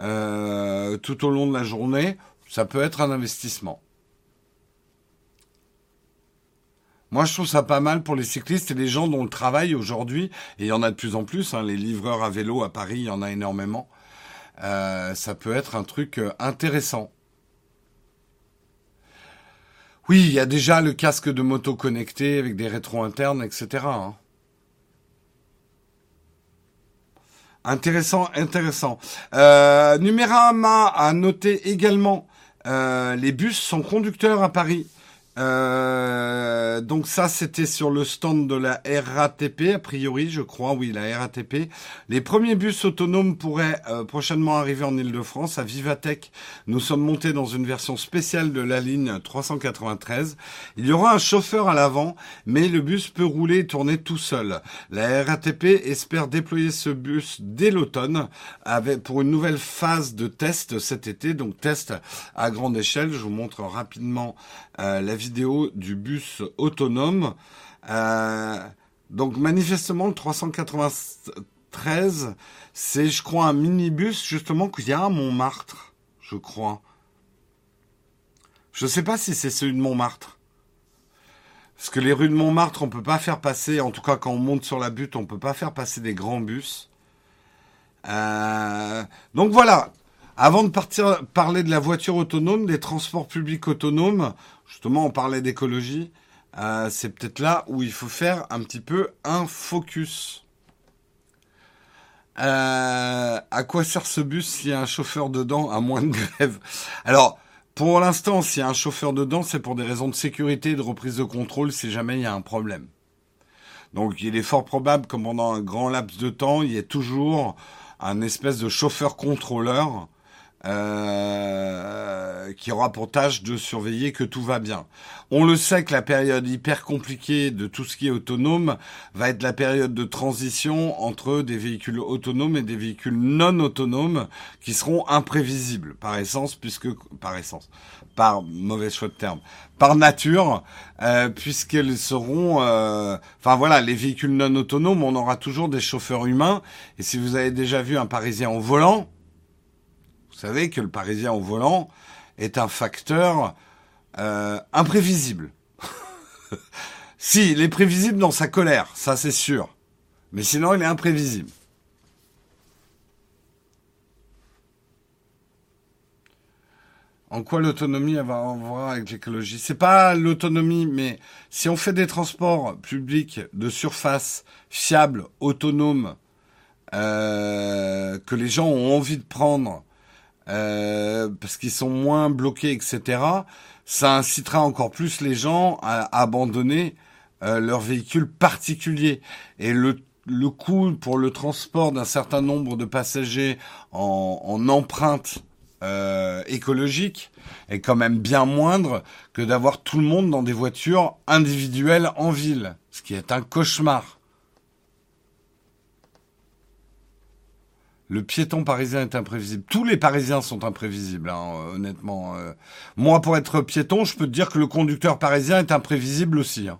euh, tout au long de la journée, ça peut être un investissement. Moi, je trouve ça pas mal pour les cyclistes et les gens dont le travail aujourd'hui, et il y en a de plus en plus, hein, les livreurs à vélo à Paris, il y en a énormément. Euh, ça peut être un truc euh, intéressant. Oui, il y a déjà le casque de moto connecté avec des rétros internes, etc. Hein. Intéressant, intéressant. Euh, Numérama a noté également euh, les bus sont conducteurs à Paris. Euh, donc ça, c'était sur le stand de la RATP, a priori, je crois, oui, la RATP. Les premiers bus autonomes pourraient euh, prochainement arriver en Ile-de-France. À Vivatech, nous sommes montés dans une version spéciale de la ligne 393. Il y aura un chauffeur à l'avant, mais le bus peut rouler et tourner tout seul. La RATP espère déployer ce bus dès l'automne avec pour une nouvelle phase de test cet été, donc test à grande échelle. Je vous montre rapidement la vidéo du bus autonome. Euh, donc manifestement le 393, c'est je crois un minibus justement qu'il y a à Montmartre, je crois. Je ne sais pas si c'est celui de Montmartre. Parce que les rues de Montmartre, on peut pas faire passer, en tout cas quand on monte sur la butte, on peut pas faire passer des grands bus. Euh, donc voilà. Avant de partir parler de la voiture autonome, des transports publics autonomes, justement, on parlait d'écologie. Euh, c'est peut-être là où il faut faire un petit peu un focus. Euh, à quoi sert ce bus s'il y a un chauffeur dedans à moins de grève? Alors, pour l'instant, s'il y a un chauffeur dedans, c'est pour des raisons de sécurité et de reprise de contrôle si jamais il y a un problème. Donc, il est fort probable que pendant un grand laps de temps, il y ait toujours un espèce de chauffeur contrôleur euh, qui aura pour tâche de surveiller que tout va bien. On le sait que la période hyper compliquée de tout ce qui est autonome va être la période de transition entre des véhicules autonomes et des véhicules non autonomes qui seront imprévisibles par essence, puisque par essence, par mauvais choix de terme, par nature, euh, puisqu'elles seront, euh, enfin voilà, les véhicules non autonomes, on aura toujours des chauffeurs humains. Et si vous avez déjà vu un Parisien au volant, savez que le Parisien au volant est un facteur euh, imprévisible. [laughs] si, il est prévisible dans sa colère, ça c'est sûr. Mais sinon, il est imprévisible. En quoi l'autonomie va en voir avec l'écologie? C'est pas l'autonomie, mais si on fait des transports publics de surface fiables, autonomes, euh, que les gens ont envie de prendre, euh, parce qu'ils sont moins bloqués, etc., ça incitera encore plus les gens à abandonner euh, leurs véhicules particuliers. Et le, le coût pour le transport d'un certain nombre de passagers en, en empreinte euh, écologique est quand même bien moindre que d'avoir tout le monde dans des voitures individuelles en ville, ce qui est un cauchemar. Le piéton parisien est imprévisible. Tous les Parisiens sont imprévisibles, hein, honnêtement. Euh. Moi, pour être piéton, je peux te dire que le conducteur parisien est imprévisible aussi. Hein.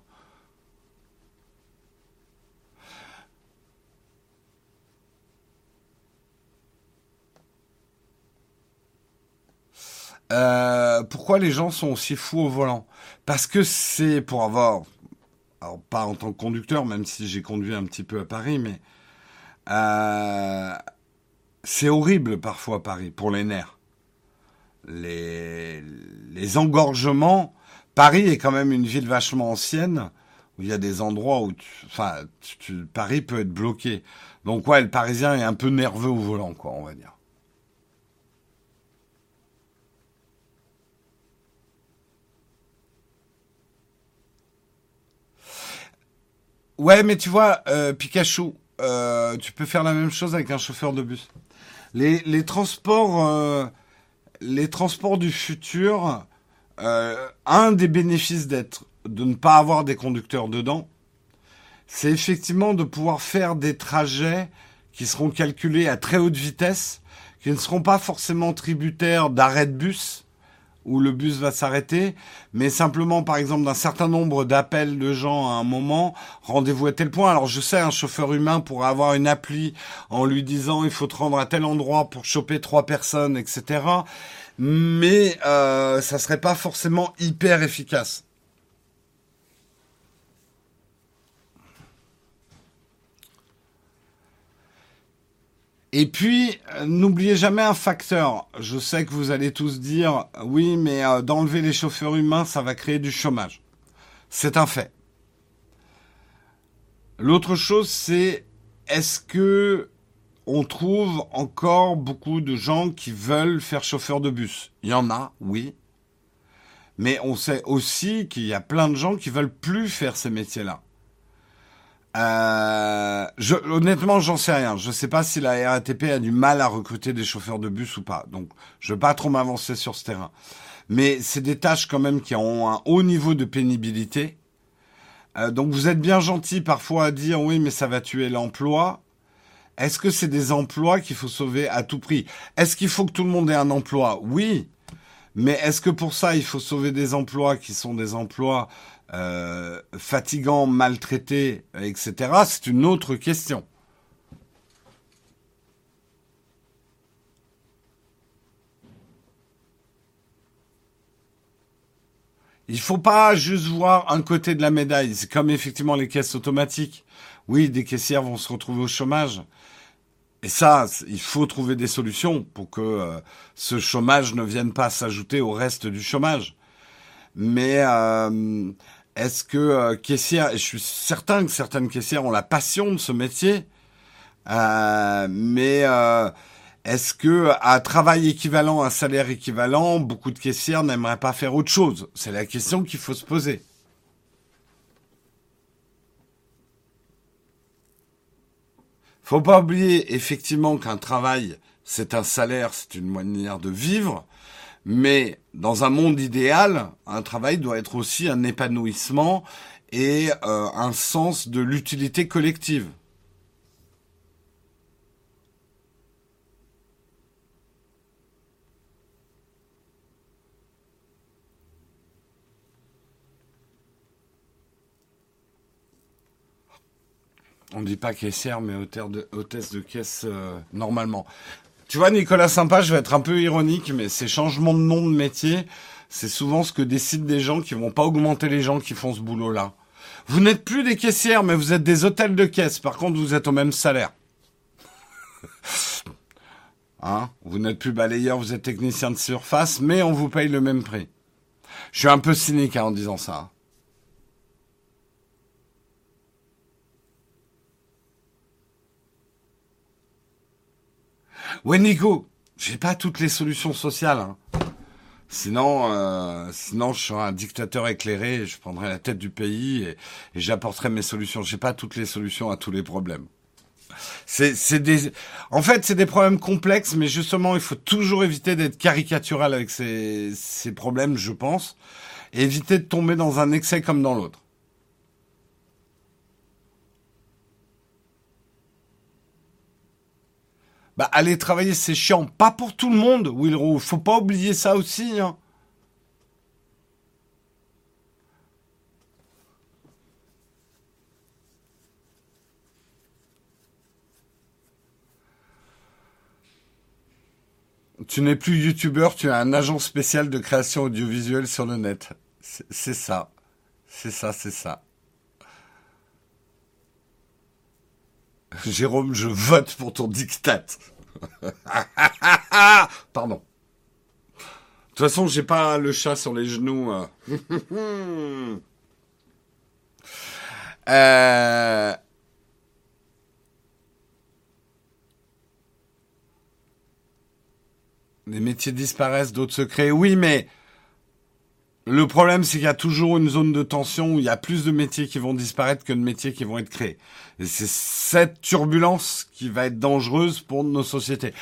Euh, pourquoi les gens sont aussi fous au volant? Parce que c'est pour avoir, alors pas en tant que conducteur, même si j'ai conduit un petit peu à Paris, mais euh, c'est horrible parfois Paris pour les nerfs. Les, engorgements. Paris est quand même une ville vachement ancienne où il y a des endroits où, enfin, Paris peut être bloqué. Donc ouais, le Parisien est un peu nerveux au volant, quoi, on va dire. Ouais, mais tu vois, euh, Pikachu, euh, tu peux faire la même chose avec un chauffeur de bus. Les, transports, euh, les transports du futur, euh, un des bénéfices d'être, de ne pas avoir des conducteurs dedans, c'est effectivement de pouvoir faire des trajets qui seront calculés à très haute vitesse, qui ne seront pas forcément tributaires d'arrêt de bus, où le bus va s'arrêter, mais simplement par exemple d'un certain nombre d'appels de gens à un moment, rendez-vous à tel point. Alors je sais, un chauffeur humain pourrait avoir une appli en lui disant il faut te rendre à tel endroit pour choper trois personnes, etc. Mais euh, ça serait pas forcément hyper efficace. Et puis, euh, n'oubliez jamais un facteur. Je sais que vous allez tous dire, oui, mais euh, d'enlever les chauffeurs humains, ça va créer du chômage. C'est un fait. L'autre chose, c'est est-ce que on trouve encore beaucoup de gens qui veulent faire chauffeur de bus? Il y en a, oui. Mais on sait aussi qu'il y a plein de gens qui veulent plus faire ces métiers-là. Euh, je, honnêtement, j'en sais rien. Je sais pas si la RATP a du mal à recruter des chauffeurs de bus ou pas. Donc, je veux pas trop m'avancer sur ce terrain. Mais c'est des tâches quand même qui ont un haut niveau de pénibilité. Euh, donc, vous êtes bien gentil parfois à dire oui, mais ça va tuer l'emploi. Est-ce que c'est des emplois qu'il faut sauver à tout prix? Est-ce qu'il faut que tout le monde ait un emploi? Oui. Mais est-ce que pour ça, il faut sauver des emplois qui sont des emplois euh, fatigants, maltraités, etc., c'est une autre question. Il faut pas juste voir un côté de la médaille. C'est comme effectivement les caisses automatiques. Oui, des caissières vont se retrouver au chômage. Et ça, il faut trouver des solutions pour que euh, ce chômage ne vienne pas s'ajouter au reste du chômage. Mais euh, est-ce que euh, caissière, je suis certain que certaines caissières ont la passion de ce métier, euh, mais euh, est-ce que à travail équivalent, à salaire équivalent, beaucoup de caissières n'aimeraient pas faire autre chose? C'est la question qu'il faut se poser. Faut pas oublier effectivement qu'un travail, c'est un salaire, c'est une manière de vivre, mais dans un monde idéal, un travail doit être aussi un épanouissement et euh, un sens de l'utilité collective. On ne dit pas caissière, mais hôtesse de caisse euh, normalement. Tu vois, Nicolas Sympa, je vais être un peu ironique, mais ces changements de nom de métier, c'est souvent ce que décident des gens qui vont pas augmenter les gens qui font ce boulot-là. Vous n'êtes plus des caissières, mais vous êtes des hôtels de caisse. Par contre, vous êtes au même salaire. [laughs] hein? Vous n'êtes plus balayeur, vous êtes technicien de surface, mais on vous paye le même prix. Je suis un peu cynique hein, en disant ça. Ouais, Nico, j'ai pas toutes les solutions sociales. Hein. Sinon, euh, sinon, je serais un dictateur éclairé. Je prendrais la tête du pays et, j'apporterais mes solutions. J'ai pas toutes les solutions à tous les problèmes. C'est des, en fait, c'est des problèmes complexes, mais justement, il faut toujours éviter d'être caricatural avec ces, ces problèmes, je pense, et éviter de tomber dans un excès comme dans l'autre. Bah, aller travailler, c'est chiant. Pas pour tout le monde, Will Faut pas oublier ça aussi. Hein. Tu n'es plus youtubeur, tu as un agent spécial de création audiovisuelle sur le net. C'est ça. C'est ça, c'est ça. Jérôme, je vote pour ton diktat. [laughs] Pardon. De toute façon, j'ai pas le chat sur les genoux. euh... [laughs] euh les métiers disparaissent, d'autres se créent. Oui, mais le problème, c'est qu'il y a toujours une zone de tension où il y a plus de métiers qui vont disparaître que de métiers qui vont être créés. Et c'est cette turbulence qui va être dangereuse pour nos sociétés.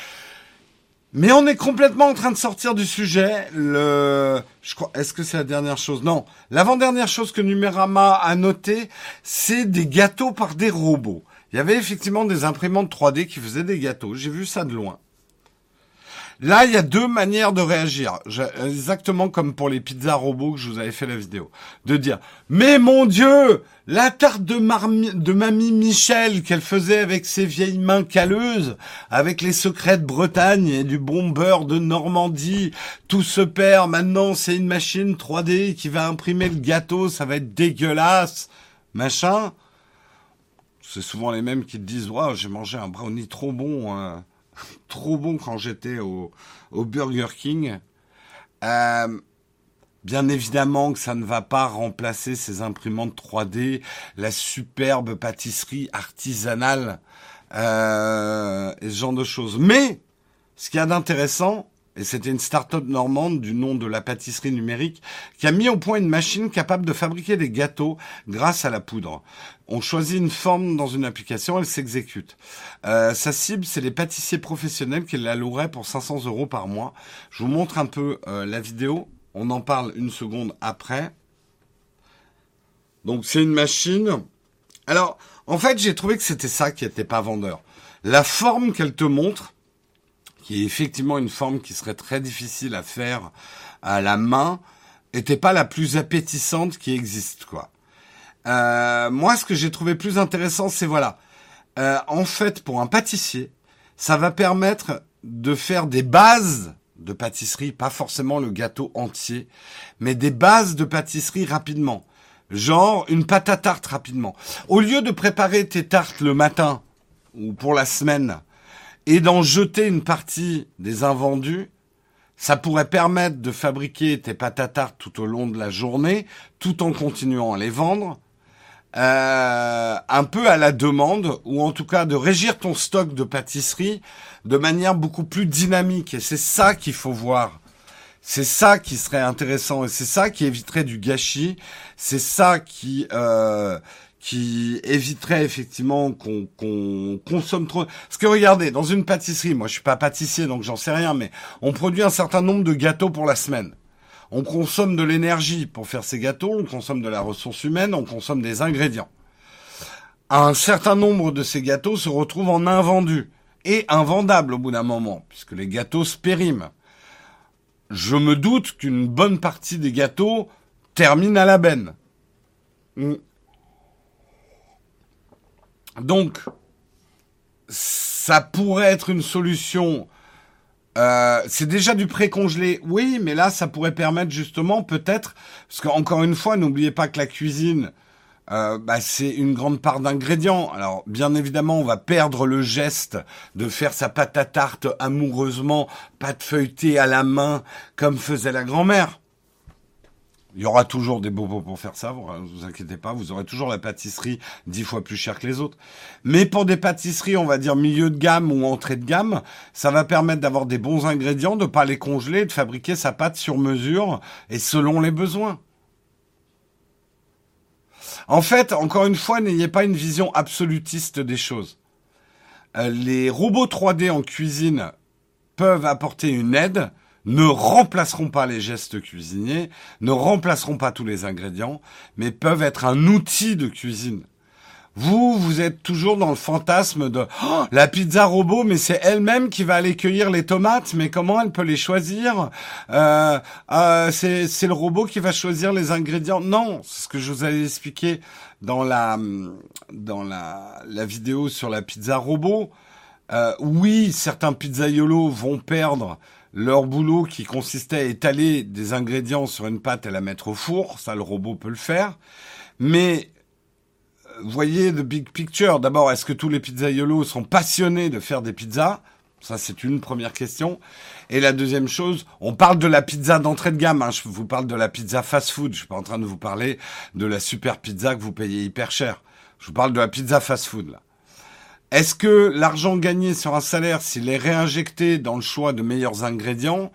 Mais on est complètement en train de sortir du sujet. Le, je crois, est-ce que c'est la dernière chose? Non. L'avant-dernière chose que Numérama a noté, c'est des gâteaux par des robots. Il y avait effectivement des imprimantes 3D qui faisaient des gâteaux. J'ai vu ça de loin. Là, il y a deux manières de réagir. Exactement comme pour les pizzas robots que je vous avais fait la vidéo. De dire, mais mon Dieu, la tarte de, de mamie Michel qu'elle faisait avec ses vieilles mains calleuses, avec les secrets de Bretagne et du bon beurre de Normandie, tout se perd. Maintenant, c'est une machine 3D qui va imprimer le gâteau, ça va être dégueulasse, machin. C'est souvent les mêmes qui te disent, waouh, j'ai mangé un brownie trop bon. Hein [laughs] trop bon quand j'étais au, Burger King. Euh, bien évidemment que ça ne va pas remplacer ces imprimantes 3D, la superbe pâtisserie artisanale euh, et ce genre de choses. Mais ce qu'il y a d'intéressant, et c'était une start-up normande du nom de la pâtisserie numérique qui a mis au point une machine capable de fabriquer des gâteaux grâce à la poudre. On choisit une forme dans une application, elle s'exécute. Euh, sa cible, c'est les pâtissiers professionnels qui la loueraient pour 500 euros par mois. Je vous montre un peu euh, la vidéo. On en parle une seconde après. Donc c'est une machine. Alors, en fait, j'ai trouvé que c'était ça qui n'était pas vendeur. La forme qu'elle te montre, qui est effectivement une forme qui serait très difficile à faire à la main, était pas la plus appétissante qui existe, quoi. Euh, moi, ce que j'ai trouvé plus intéressant, c'est voilà. Euh, en fait, pour un pâtissier, ça va permettre de faire des bases de pâtisserie, pas forcément le gâteau entier, mais des bases de pâtisserie rapidement. Genre une pâte à tarte rapidement. Au lieu de préparer tes tartes le matin ou pour la semaine, et d'en jeter une partie des invendus, ça pourrait permettre de fabriquer tes pâtes à tarte tout au long de la journée, tout en continuant à les vendre, euh, un peu à la demande, ou en tout cas de régir ton stock de pâtisserie de manière beaucoup plus dynamique. Et c'est ça qu'il faut voir. C'est ça qui serait intéressant et c'est ça qui éviterait du gâchis. C'est ça qui euh, qui éviterait effectivement qu'on consomme trop. Parce que regardez, dans une pâtisserie, moi je suis pas pâtissier donc j'en sais rien, mais on produit un certain nombre de gâteaux pour la semaine. On consomme de l'énergie pour faire ces gâteaux, on consomme de la ressource humaine, on consomme des ingrédients. Un certain nombre de ces gâteaux se retrouvent en invendus et invendables au bout d'un moment, puisque les gâteaux se périment. Je me doute qu'une bonne partie des gâteaux terminent à la benne. Hmm. Donc, ça pourrait être une solution. Euh, c'est déjà du pré-congelé, oui, mais là, ça pourrait permettre justement, peut-être, parce qu'encore une fois, n'oubliez pas que la cuisine, euh, bah, c'est une grande part d'ingrédients. Alors, bien évidemment, on va perdre le geste de faire sa pâte à tarte amoureusement, pâte feuilletée à la main, comme faisait la grand-mère. Il y aura toujours des bobos pour faire ça, vous, vous inquiétez pas, vous aurez toujours la pâtisserie dix fois plus chère que les autres. Mais pour des pâtisseries, on va dire milieu de gamme ou entrée de gamme, ça va permettre d'avoir des bons ingrédients, de pas les congeler, de fabriquer sa pâte sur mesure et selon les besoins. En fait, encore une fois, n'ayez pas une vision absolutiste des choses. Euh, les robots 3D en cuisine peuvent apporter une aide, ne remplaceront pas les gestes cuisiniers, ne remplaceront pas tous les ingrédients, mais peuvent être un outil de cuisine. Vous, vous êtes toujours dans le fantasme de oh, la pizza robot, mais c'est elle-même qui va aller cueillir les tomates. Mais comment elle peut les choisir? Euh, euh, C'est le robot qui va choisir les ingrédients. Non, c'est ce que je vous avais expliqué dans la dans la, la vidéo sur la pizza robot. Euh, oui, certains pizzaiolos vont perdre leur boulot qui consistait à étaler des ingrédients sur une pâte et la mettre au four, ça le robot peut le faire. Mais euh, voyez the big picture. D'abord, est-ce que tous les pizzaiolos sont passionnés de faire des pizzas? Ça, c'est une première question. Et la deuxième chose, on parle de la pizza d'entrée de gamme. Hein. Je vous parle de la pizza fast-food. Je suis pas en train de vous parler de la super pizza que vous payez hyper cher. Je vous parle de la pizza fast-food là. Est-ce que l'argent gagné sur un salaire, s'il est réinjecté dans le choix de meilleurs ingrédients,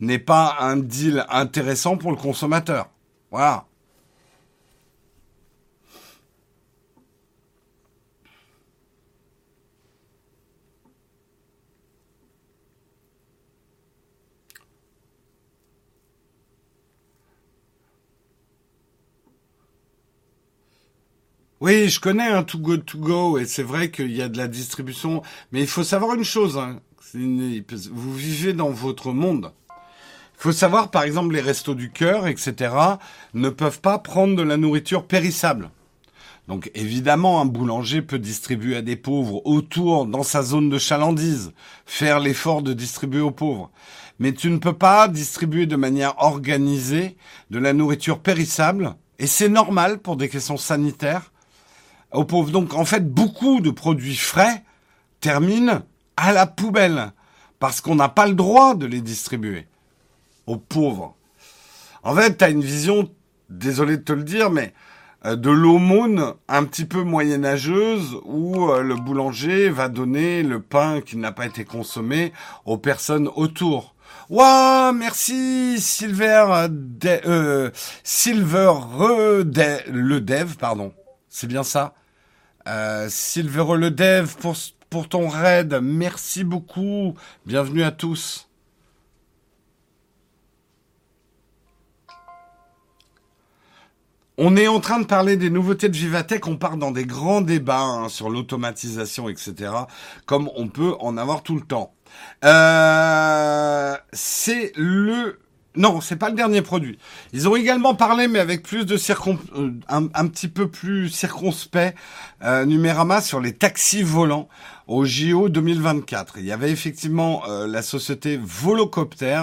n'est pas un deal intéressant pour le consommateur? Voilà. Oui, je connais un Too Good To Go et c'est vrai qu'il y a de la distribution, mais il faut savoir une chose. Hein. vous vivez dans votre monde. Il faut savoir, par exemple, les restos du cœur, etc., ne peuvent pas prendre de la nourriture périssable. Donc évidemment, un boulanger peut distribuer à des pauvres autour, dans sa zone de chalandise, faire l'effort de distribuer aux pauvres. Mais tu ne peux pas distribuer de manière organisée de la nourriture périssable, et c'est normal pour des questions sanitaires, aux pauvres. Donc en fait, beaucoup de produits frais terminent à la poubelle parce qu'on n'a pas le droit de les distribuer aux pauvres. En fait, tu une vision, désolé de te le dire, mais euh, de l'aumône un petit peu moyenâgeuse où euh, le boulanger va donner le pain qui n'a pas été consommé aux personnes autour. Waouh, merci Silver, euh, Silver le dev, pardon. C'est bien ça? Euh, Silver le Dev pour, pour ton raid. Merci beaucoup. Bienvenue à tous. On est en train de parler des nouveautés de Vivatech, on part dans des grands débats hein, sur l'automatisation, etc., comme on peut en avoir tout le temps. Euh, c'est le non, c'est pas le dernier produit. Ils ont également parlé, mais avec plus de circon... Euh, un, petit peu plus circonspect, euh, Numérama sur les taxis volants au JO 2024. Il y avait effectivement euh, la société Volocopter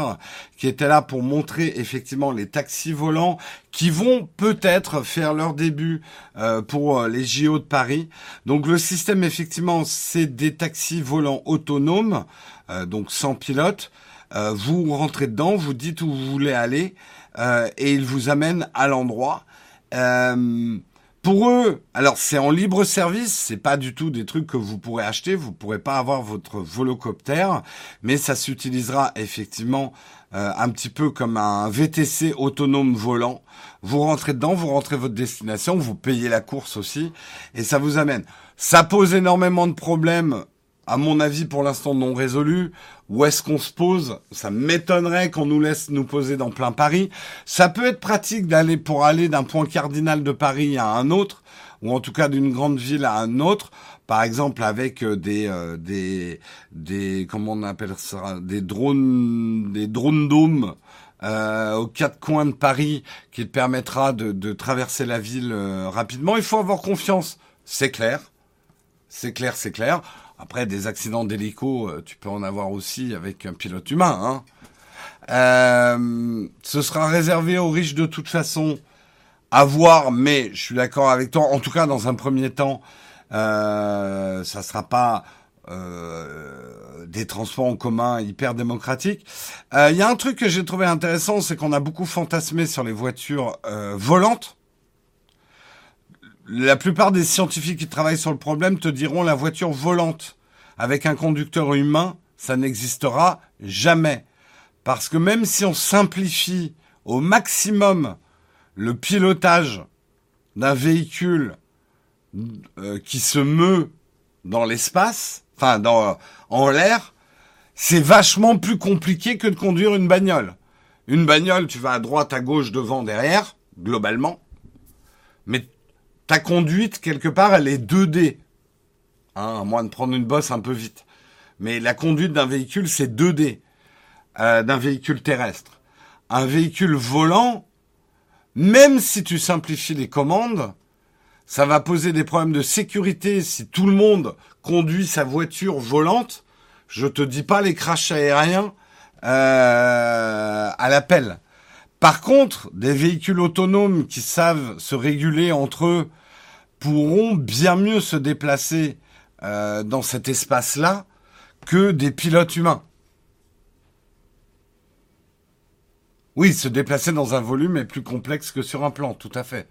qui était là pour montrer effectivement les taxis volants qui vont peut-être faire leur début euh, pour les JO de Paris. Donc le système effectivement c'est des taxis volants autonomes, donc sans pilote. Euh, vous rentrez dedans, vous dites où vous voulez aller, euh, et ils vous amènent à l'endroit. Euh, pour eux, alors c'est en libre service, c'est pas du tout des trucs que vous pourrez acheter, vous pourrez pas avoir votre volocoptère, mais ça s'utilisera effectivement un petit peu comme un VTC autonome volant. Vous rentrez dedans, vous rentrez votre destination, vous payez la course aussi, et ça vous amène. Ça pose énormément de problèmes à mon avis pour l'instant non résolu. Où est-ce qu'on se pose? Ça m'étonnerait qu'on nous laisse nous poser dans plein Paris. Ça peut être pratique d'aller pour aller d'un point cardinal de Paris à un autre, ou en tout cas d'une grande ville à un autre. Par exemple avec euh, des euh, des des comment on appelle ça? Des drones des drones dômes euh, aux quatre coins de Paris qui permettra de, de traverser la ville rapidement. Il faut avoir confiance, c'est clair, c'est clair, c'est clair. Après, des accidents d'hélico, euh, tu peux en avoir aussi avec un pilote humain. Hein. Euh, ce sera réservé aux riches de toute façon. À voir, mais je suis d'accord avec toi. En tout cas, dans un premier temps, euh, ça sera pas euh, des transports en commun hyper démocratiques. Il y a un truc que j'ai trouvé intéressant, c'est qu'on a beaucoup fantasmé sur les voitures volantes la plupart des scientifiques qui travaillent sur le problème te diront la voiture volante avec un conducteur humain, ça n'existera jamais. Parce que même si on simplifie au maximum le pilotage d'un véhicule euh, qui se meut dans l'espace, enfin dans en l'air, c'est vachement plus compliqué que de conduire une bagnole. Une bagnole, tu vas à droite, à gauche, devant, derrière, globalement. Mais ta conduite, quelque part, elle est 2D. Hein, à moins de prendre une bosse un peu vite. Mais la conduite d'un véhicule, c'est 2D. Euh, d'un véhicule terrestre. Un véhicule volant, même si tu simplifies les commandes, ça va poser des problèmes de sécurité si tout le monde conduit sa voiture volante. Je te dis pas les crashs aériens euh, à l'appel. Par contre, des véhicules autonomes qui savent se réguler entre eux pourront bien mieux se déplacer euh, dans cet espace-là que des pilotes humains. Oui, se déplacer dans un volume est plus complexe que sur un plan, tout à fait.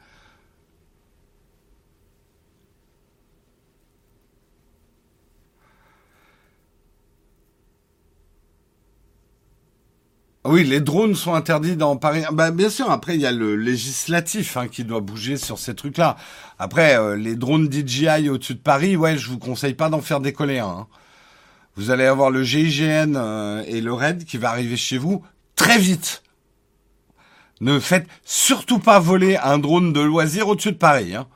Ah oui, les drones sont interdits dans Paris. Ah, bah, bien sûr, après, il y a le législatif hein, qui doit bouger sur ces trucs-là. Après, euh, les drones DJI au-dessus de Paris, ouais, je vous conseille pas d'en faire décoller un. Hein. Vous allez avoir le GIGN euh, et le RAID qui va arriver chez vous très vite. Ne faites surtout pas voler un drone de loisir au-dessus de Paris. Hein.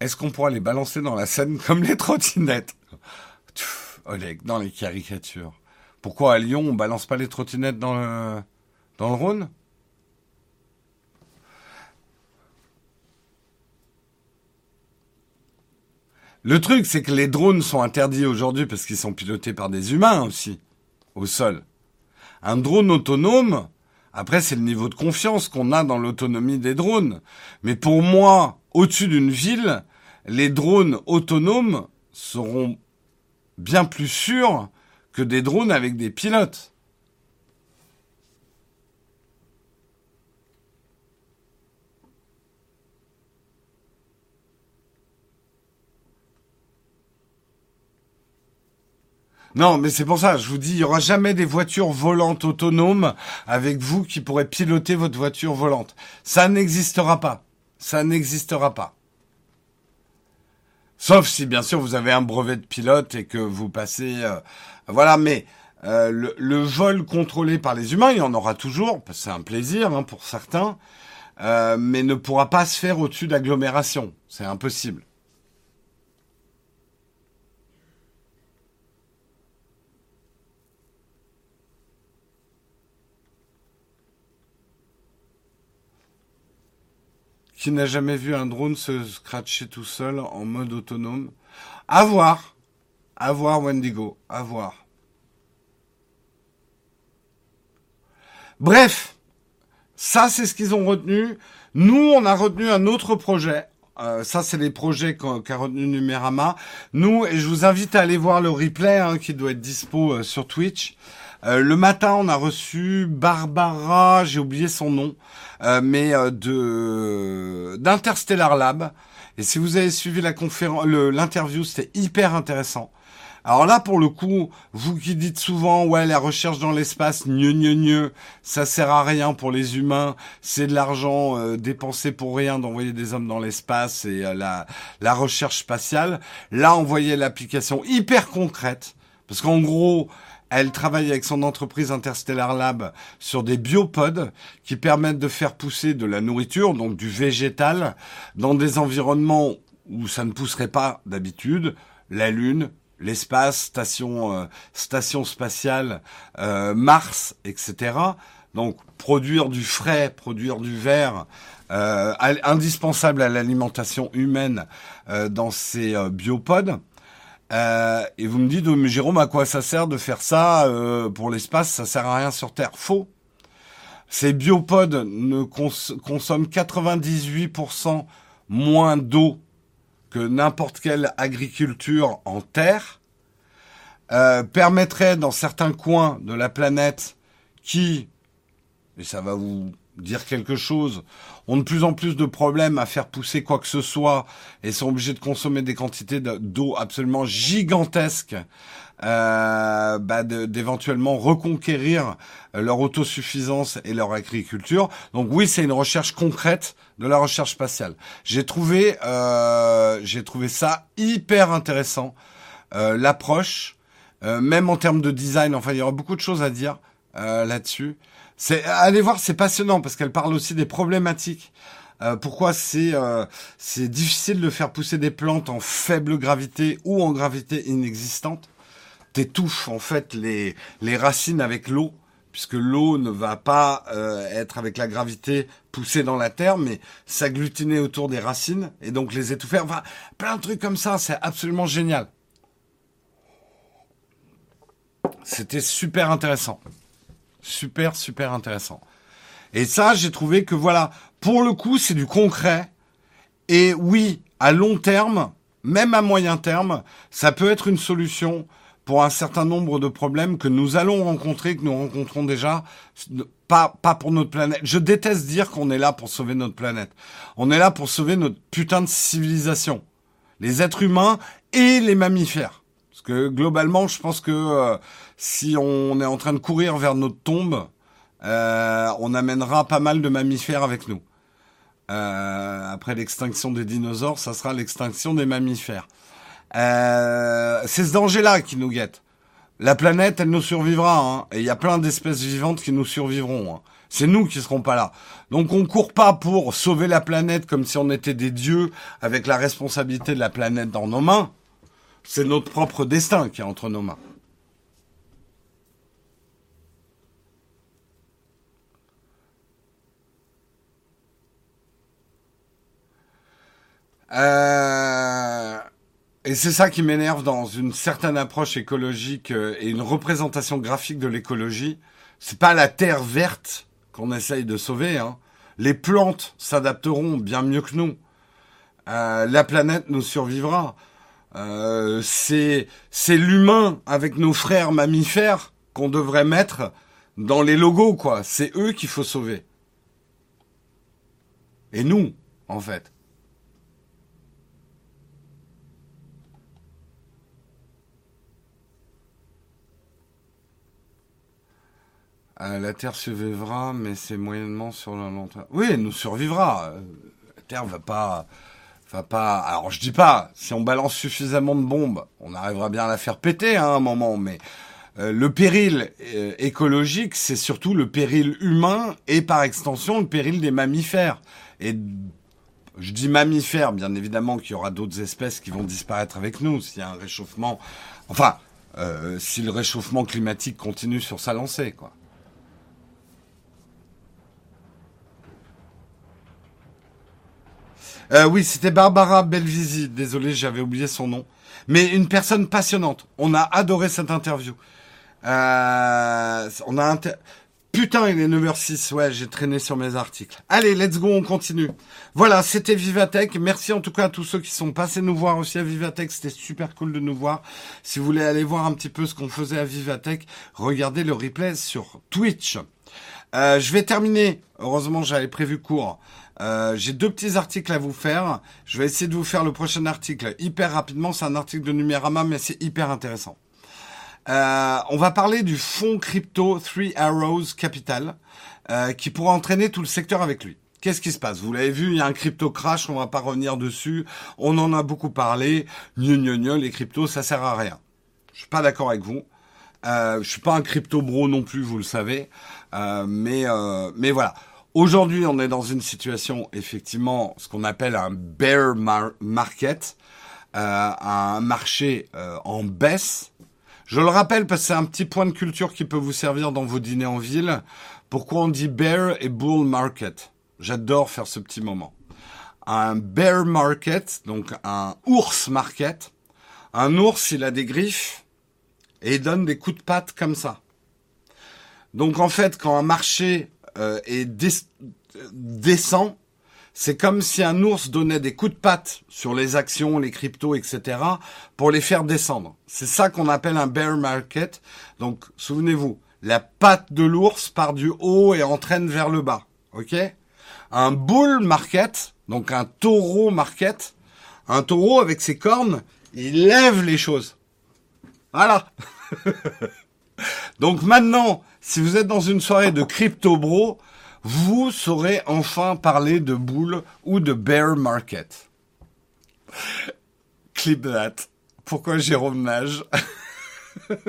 Est-ce qu'on pourra les balancer dans la Seine comme les trottinettes? Oleg, dans les caricatures. Pourquoi à Lyon, on balance pas les trottinettes dans le, dans le Rhône? Le truc, c'est que les drones sont interdits aujourd'hui parce qu'ils sont pilotés par des humains aussi, au sol. Un drone autonome, après, c'est le niveau de confiance qu'on a dans l'autonomie des drones. Mais pour moi, au-dessus d'une ville, les drones autonomes seront bien plus sûrs que des drones avec des pilotes. Non, mais c'est pour ça, je vous dis, il y aura jamais des voitures volantes autonomes avec vous qui pourrez piloter votre voiture volante. Ça n'existera pas. Ça n'existera pas. Sauf si, bien sûr, vous avez un brevet de pilote et que vous passez... Euh, voilà, mais euh, le, vol contrôlé par les humains, il y en aura toujours, c'est un plaisir hein, pour certains, euh, mais ne pourra pas se faire au-dessus d'agglomération. C'est impossible. Qui n'a jamais vu un drone se scratcher tout seul en mode autonome À voir. À voir, Wendigo. À voir. Bref, ça c'est ce qu'ils ont retenu. Nous, on a retenu un autre projet. Euh, ça, c'est les projets qu'a retenu Numérama. Nous, et je vous invite à aller voir le replay hein, qui doit être dispo euh, sur Twitch. Euh, le matin, on a reçu Barbara, j'ai oublié son nom, euh, mais euh, de d'Interstellar Lab. Et si vous avez suivi la conférence, l'interview, c'était hyper intéressant. Alors là, pour le coup, vous qui dites souvent, ouais, la recherche dans l'espace, gneu, gneu, gneu, ça sert à rien pour les humains, c'est de l'argent dépensé pour rien d'envoyer des hommes dans l'espace et la, la recherche spatiale. Là, on voyait l'application hyper concrète, parce qu'en gros, elle travaille avec son entreprise Interstellar Lab sur des biopods qui permettent de faire pousser de la nourriture, donc du végétal, dans des environnements où ça ne pousserait pas d'habitude, la Lune, l'espace, station, euh, station spatiale, euh, Mars, etc. Donc produire du frais, produire du vert, euh, indispensable à l'alimentation humaine dans ces biopods. Euh, et vous me dites, mais Jérôme, à quoi ça sert de faire ça euh, pour l'espace? Ça sert à rien sur Terre. Faux. Ces biopodes ne consomment 98% moins d'eau que n'importe quelle agriculture en terre, euh, permettrait dans certains coins de la planète qui, et ça va vous dire quelque chose, ont de plus en plus de problèmes à faire pousser quoi que ce soit et sont obligés de consommer des quantités d'eau absolument gigantesques, euh, bah d'éventuellement reconquérir leur autosuffisance et leur agriculture. Donc oui, c'est une recherche concrète de la recherche spatiale. J'ai trouvé, euh, j'ai trouvé ça hyper intéressant, euh, l'approche, euh, même en termes de design. Enfin, il y aura beaucoup de choses à dire euh, là-dessus. C'est allez voir, c'est passionnant parce qu'elle parle aussi des problématiques. Euh, pourquoi c'est euh, c'est difficile de faire pousser des plantes en faible gravité ou en gravité inexistante. T'étouffes en fait les les racines avec l'eau puisque l'eau ne va pas euh, être avec la gravité poussée dans la terre, mais s'agglutiner autour des racines et donc les étouffer. Enfin, plein de trucs comme ça, c'est absolument génial. C'était super intéressant. Super, super intéressant. Et ça, j'ai trouvé que voilà, pour le coup, c'est du concret. Et oui, à long terme, même à moyen terme, ça peut être une solution pour un certain nombre de problèmes que nous allons rencontrer, que nous rencontrons déjà, pas, pas pour notre planète. Je déteste dire qu'on est là pour sauver notre planète. On est là pour sauver notre putain de civilisation. Les êtres humains et les mammifères. Parce que globalement, je pense que euh, si on est en train de courir vers notre tombe, euh, on amènera pas mal de mammifères avec nous. Euh, après l'extinction des dinosaures, ça sera l'extinction des mammifères. Euh, c'est ce danger-là qui nous guette. La planète, elle nous survivra, hein, et il y a plein d'espèces vivantes qui nous survivront. Hein. C'est nous qui serons pas là. Donc on court pas pour sauver la planète comme si on était des dieux avec la responsabilité de la planète dans nos mains. C'est notre propre destin qui est entre nos mains. Euh, et c'est ça qui m'énerve dans une certaine approche écologique euh, et une représentation graphique de l'écologie. C'est pas la terre verte qu'on essaye de sauver. Hein. Les plantes s'adapteront bien mieux que nous. Euh, la planète nous survivra. Euh, c'est c'est l'humain avec nos frères mammifères qu'on devrait mettre dans les logos, quoi. C'est eux qu'il faut sauver. Et nous, en fait. Euh, la Terre survivra, mais c'est moyennement sur le long terme. Oui, elle nous survivra. Euh, la Terre va pas, va pas. Alors je dis pas, si on balance suffisamment de bombes, on arrivera bien à la faire péter hein, à un moment. Mais euh, le péril écologique, c'est surtout le péril humain et par extension le péril des mammifères. Et je dis mammifères, bien évidemment qu'il y aura d'autres espèces qui vont disparaître avec nous s'il y a un réchauffement. Enfin, si le réchauffement climatique continue sur sa lancée, quoi. Euh, oui, c'était Barbara Belvisi. Désolé, j'avais oublié son nom. Mais une personne passionnante. On a adoré cette interview. Euh, on a Putain, il est 9h06. Ouais, j'ai traîné sur mes articles. Allez, let's go, on continue. Voilà, c'était Vivatech. Merci en tout cas à tous ceux qui sont passés nous voir aussi à Vivatech. C'était super cool de nous voir. Si vous voulez aller voir un petit peu ce qu'on faisait à Vivatech, regardez le replay sur Twitch. Euh, je vais terminer. Heureusement, j'avais prévu court. Euh, j'ai deux petits articles à vous faire. Je vais essayer de vous faire le prochain article hyper rapidement. C'est un article de Numérama, mais c'est hyper intéressant. Euh, on va parler du fonds crypto Three Arrows Capital, euh, qui pourra entraîner tout le secteur avec lui. Qu'est-ce qui se passe? Vous l'avez vu, il y a un crypto crash, on va pas revenir dessus. On en a beaucoup parlé. Gneu, gneu, gneu, les cryptos, ça sert à rien. Je suis pas d'accord avec vous. Euh, je suis pas un crypto bro non plus, vous le savez. Euh, mais mais voilà. Aujourd'hui, on est dans une situation, effectivement, ce qu'on appelle un bear market, euh, un marché euh, en baisse. Je le rappelle parce que c'est un petit point de culture qui peut vous servir dans vos dîners en ville. Pourquoi on dit bear et bull market? J'adore faire ce petit moment. Un bear market, donc un ours market. Un ours, il a des griffes et il donne des coups de patte comme ça. Donc en fait, quand un marché euh, et descend, c'est comme si un ours donnait des coups de patte sur les actions, les cryptos, etc. pour les faire descendre. C'est ça qu'on appelle un bear market. Donc, souvenez-vous, la patte de l'ours part du haut et entraîne vers le bas. OK? Un bull market, donc un taureau market, un taureau avec ses cornes, il lève les choses. Voilà. [laughs] donc maintenant, si vous êtes dans une soirée de crypto bro, vous saurez enfin parler de boule ou de bear market. Clip that. Pourquoi Jérôme nage [laughs]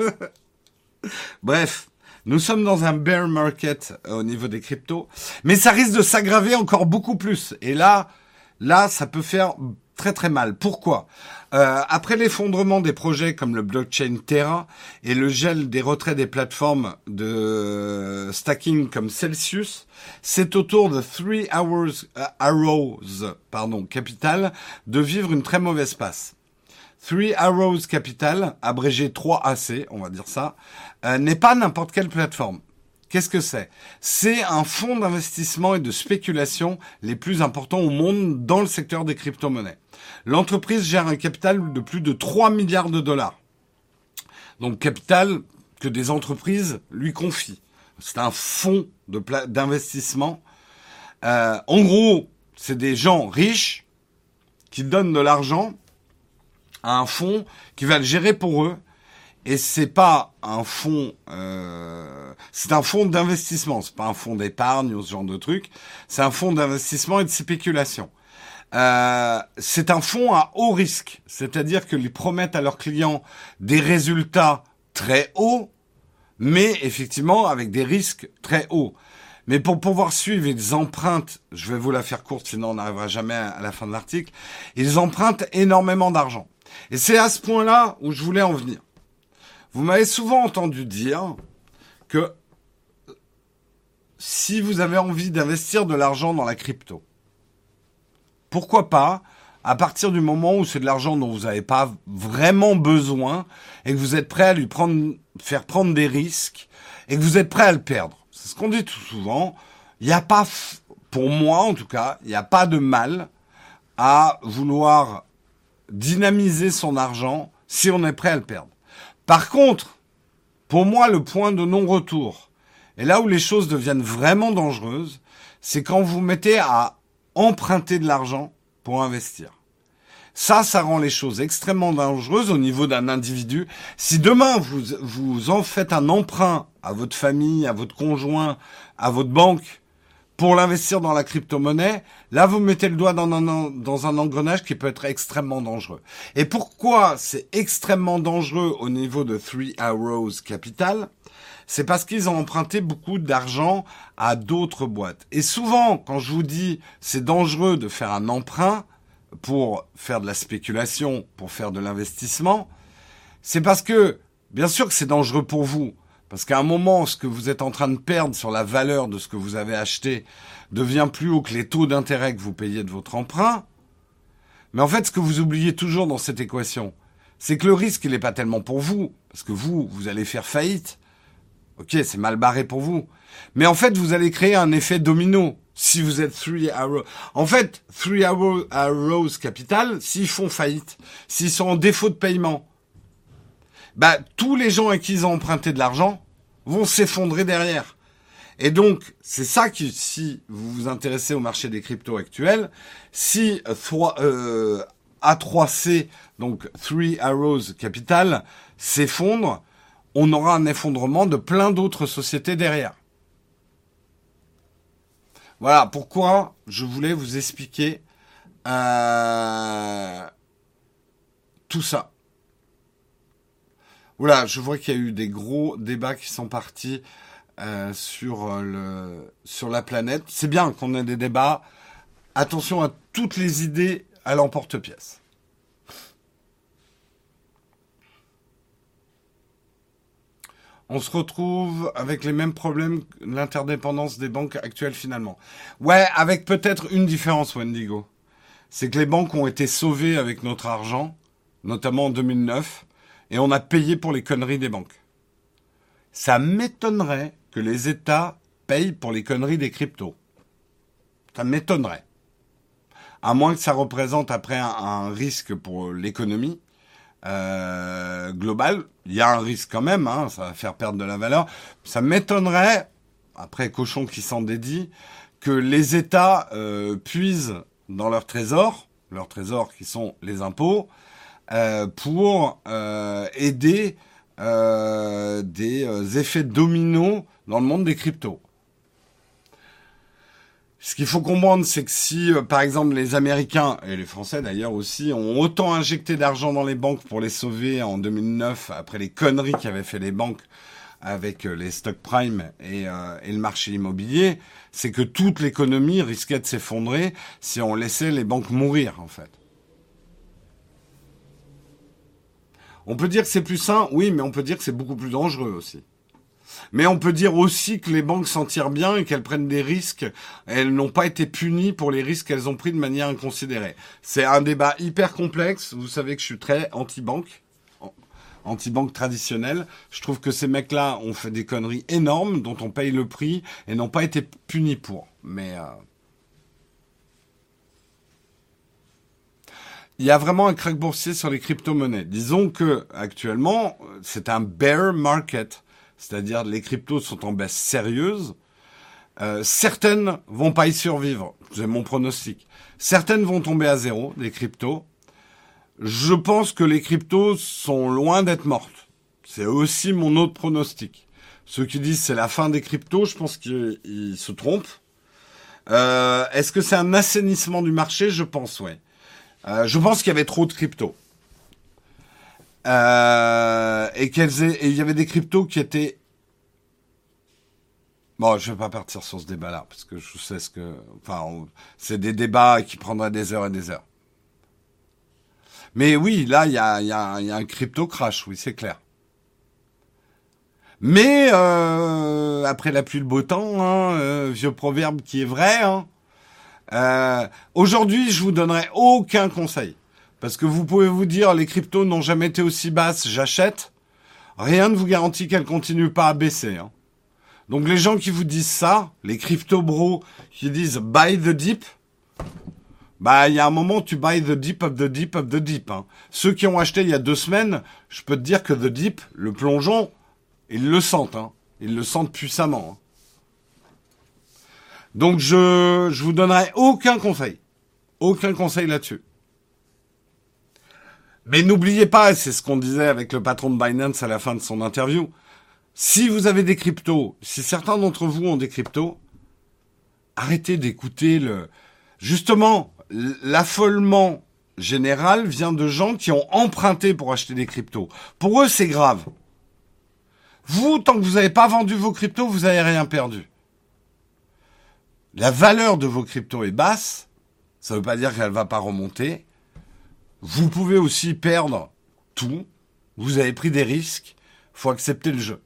Bref, nous sommes dans un bear market euh, au niveau des cryptos, mais ça risque de s'aggraver encore beaucoup plus. Et là, là, ça peut faire très très mal. Pourquoi? Euh, Après l'effondrement des projets comme le blockchain Terra et le gel des retraits des plateformes de stacking comme Celsius, c'est au tour de Three Hours euh, Arrows pardon, Capital de vivre une très mauvaise passe. Three Arrows Capital, abrégé 3AC, on va dire ça, euh, n'est pas n'importe quelle plateforme. Qu'est-ce que c'est? C'est un fonds d'investissement et de spéculation les plus importants au monde dans le secteur des crypto-monnaies. L'entreprise gère un capital de plus de 3 milliards de dollars. Donc capital que des entreprises lui confient. C'est un fonds d'investissement. Euh, en gros, c'est des gens riches qui donnent de l'argent à un fonds qui va le gérer pour eux et c'est pas un fonds, euh, c'est un fonds d'investissement, c'est pas un fonds d'épargne ou ce genre de truc. C'est un fonds d'investissement et de spéculation. Euh, c'est un fonds à haut risque, c'est-à-dire qu'ils promettent à leurs clients des résultats très hauts, mais effectivement avec des risques très hauts. Mais pour pouvoir suivre, ils empruntent, je vais vous la faire courte, sinon on n'arrivera jamais à la fin de l'article, ils empruntent énormément d'argent. Et c'est à ce point-là où je voulais en venir. Vous m'avez souvent entendu dire que si vous avez envie d'investir de l'argent dans la crypto, pourquoi pas à partir du moment où c'est de l'argent dont vous n'avez pas vraiment besoin et que vous êtes prêt à lui prendre, faire prendre des risques et que vous êtes prêt à le perdre. C'est ce qu'on dit tout souvent. Il n'y a pas, pour moi en tout cas, il n'y a pas de mal à vouloir dynamiser son argent si on est prêt à le perdre. Par contre, pour moi, le point de non-retour, et là où les choses deviennent vraiment dangereuses, c'est quand vous mettez à emprunter de l'argent pour investir. Ça, ça rend les choses extrêmement dangereuses au niveau d'un individu. Si demain vous, vous en faites un emprunt à votre famille, à votre conjoint, à votre banque, pour l'investir dans la crypto-monnaie, là vous mettez le doigt dans un, dans un engrenage qui peut être extrêmement dangereux. Et pourquoi c'est extrêmement dangereux au niveau de Three Arrows Capital? C'est parce qu'ils ont emprunté beaucoup d'argent à d'autres boîtes. Et souvent, quand je vous dis c'est dangereux de faire un emprunt pour faire de la spéculation, pour faire de l'investissement, c'est parce que, bien sûr que c'est dangereux pour vous, parce qu'à un moment, ce que vous êtes en train de perdre sur la valeur de ce que vous avez acheté devient plus haut que les taux d'intérêt que vous payez de votre emprunt. Mais en fait, ce que vous oubliez toujours dans cette équation, c'est que le risque, il n'est pas tellement pour vous, parce que vous, vous allez faire faillite. Ok, c'est mal barré pour vous. Mais en fait, vous allez créer un effet domino si vous êtes Three Arrows. En fait, Three Arrows Capital, s'ils font faillite, s'ils sont en défaut de paiement, bah, tous les gens à qui ils ont emprunté de l'argent, vont s'effondrer derrière. Et donc, c'est ça qui, si vous vous intéressez au marché des cryptos actuels, si 3, euh, A3C, donc Three Arrows Capital, s'effondre, on aura un effondrement de plein d'autres sociétés derrière. Voilà pourquoi je voulais vous expliquer euh, tout ça. Voilà, je vois qu'il y a eu des gros débats qui sont partis euh, sur, euh, sur la planète. C'est bien qu'on ait des débats. Attention à toutes les idées à l'emporte-pièce. on se retrouve avec les mêmes problèmes, l'interdépendance des banques actuelles finalement. Ouais, avec peut-être une différence, Wendigo. C'est que les banques ont été sauvées avec notre argent, notamment en 2009 et on a payé pour les conneries des banques. Ça m'étonnerait que les États payent pour les conneries des cryptos. Ça m'étonnerait. À moins que ça représente après un, risque pour l'économie euh, globale. Il y a un risque quand même, hein, ça va faire perdre de la valeur. Ça m'étonnerait, après Cochon qui s'en dédie, que les États euh, puisent dans leur trésor, leurs trésors qui sont les impôts, euh, pour euh, aider euh, des effets dominos dans le monde des cryptos. Ce qu'il faut comprendre, c'est que si, par exemple, les Américains, et les Français d'ailleurs aussi, ont autant injecté d'argent dans les banques pour les sauver en 2009, après les conneries qu'avaient fait les banques avec les stocks prime et, et le marché immobilier, c'est que toute l'économie risquait de s'effondrer si on laissait les banques mourir, en fait. On peut dire que c'est plus sain, oui, mais on peut dire que c'est beaucoup plus dangereux aussi. Mais on peut dire aussi que les banques s'en tirent bien et qu'elles prennent des risques. Elles n'ont pas été punies pour les risques qu'elles ont pris de manière inconsidérée. C'est un débat hyper complexe. Vous savez que je suis très anti-banque, anti-banque traditionnelle. Je trouve que ces mecs-là ont fait des conneries énormes dont on paye le prix et n'ont pas été punis pour. Mais euh, il y a vraiment un crack boursier sur les crypto-monnaies. Disons que actuellement, c'est un bear market, c'est-à-dire les cryptos sont en baisse sérieuse. Euh, certaines vont pas y survivre, c'est mon pronostic. Certaines vont tomber à zéro, les cryptos. Je pense que les cryptos sont loin d'être mortes. C'est aussi mon autre pronostic. Ceux qui disent c'est la fin des cryptos, je pense qu'ils se trompent. Euh, Est-ce que c'est un assainissement du marché? Je pense, ouais. Euh, je pense qu'il y avait trop de crypto. Euh, et qu'elles et il y avait des cryptos qui étaient Bon, je vais pas partir sur ce débat-là parce que je sais ce que, enfin, c'est des débats qui prendraient des heures et des heures. Mais oui, là, il y a, y, a, y a, un crypto crash, oui, c'est clair. Mais euh, après la pluie, le beau temps, hein, euh, vieux proverbe qui est vrai. Hein, euh, Aujourd'hui, je vous donnerai aucun conseil parce que vous pouvez vous dire les cryptos n'ont jamais été aussi basses, j'achète. Rien ne vous garantit qu'elles continuent pas à baisser. Hein. Donc les gens qui vous disent ça, les crypto bros qui disent buy the deep, bah il y a un moment tu buy the deep of the deep of the deep. Hein. Ceux qui ont acheté il y a deux semaines, je peux te dire que the deep, le plongeon, ils le sentent. Hein. Ils le sentent puissamment. Donc je je vous donnerai aucun conseil, aucun conseil là-dessus. Mais n'oubliez pas, c'est ce qu'on disait avec le patron de Binance à la fin de son interview, si vous avez des cryptos, si certains d'entre vous ont des cryptos, arrêtez d'écouter le... Justement, l'affolement général vient de gens qui ont emprunté pour acheter des cryptos. Pour eux, c'est grave. Vous, tant que vous n'avez pas vendu vos cryptos, vous n'avez rien perdu. La valeur de vos cryptos est basse. Ça ne veut pas dire qu'elle ne va pas remonter. Vous pouvez aussi perdre tout. Vous avez pris des risques. Faut accepter le jeu.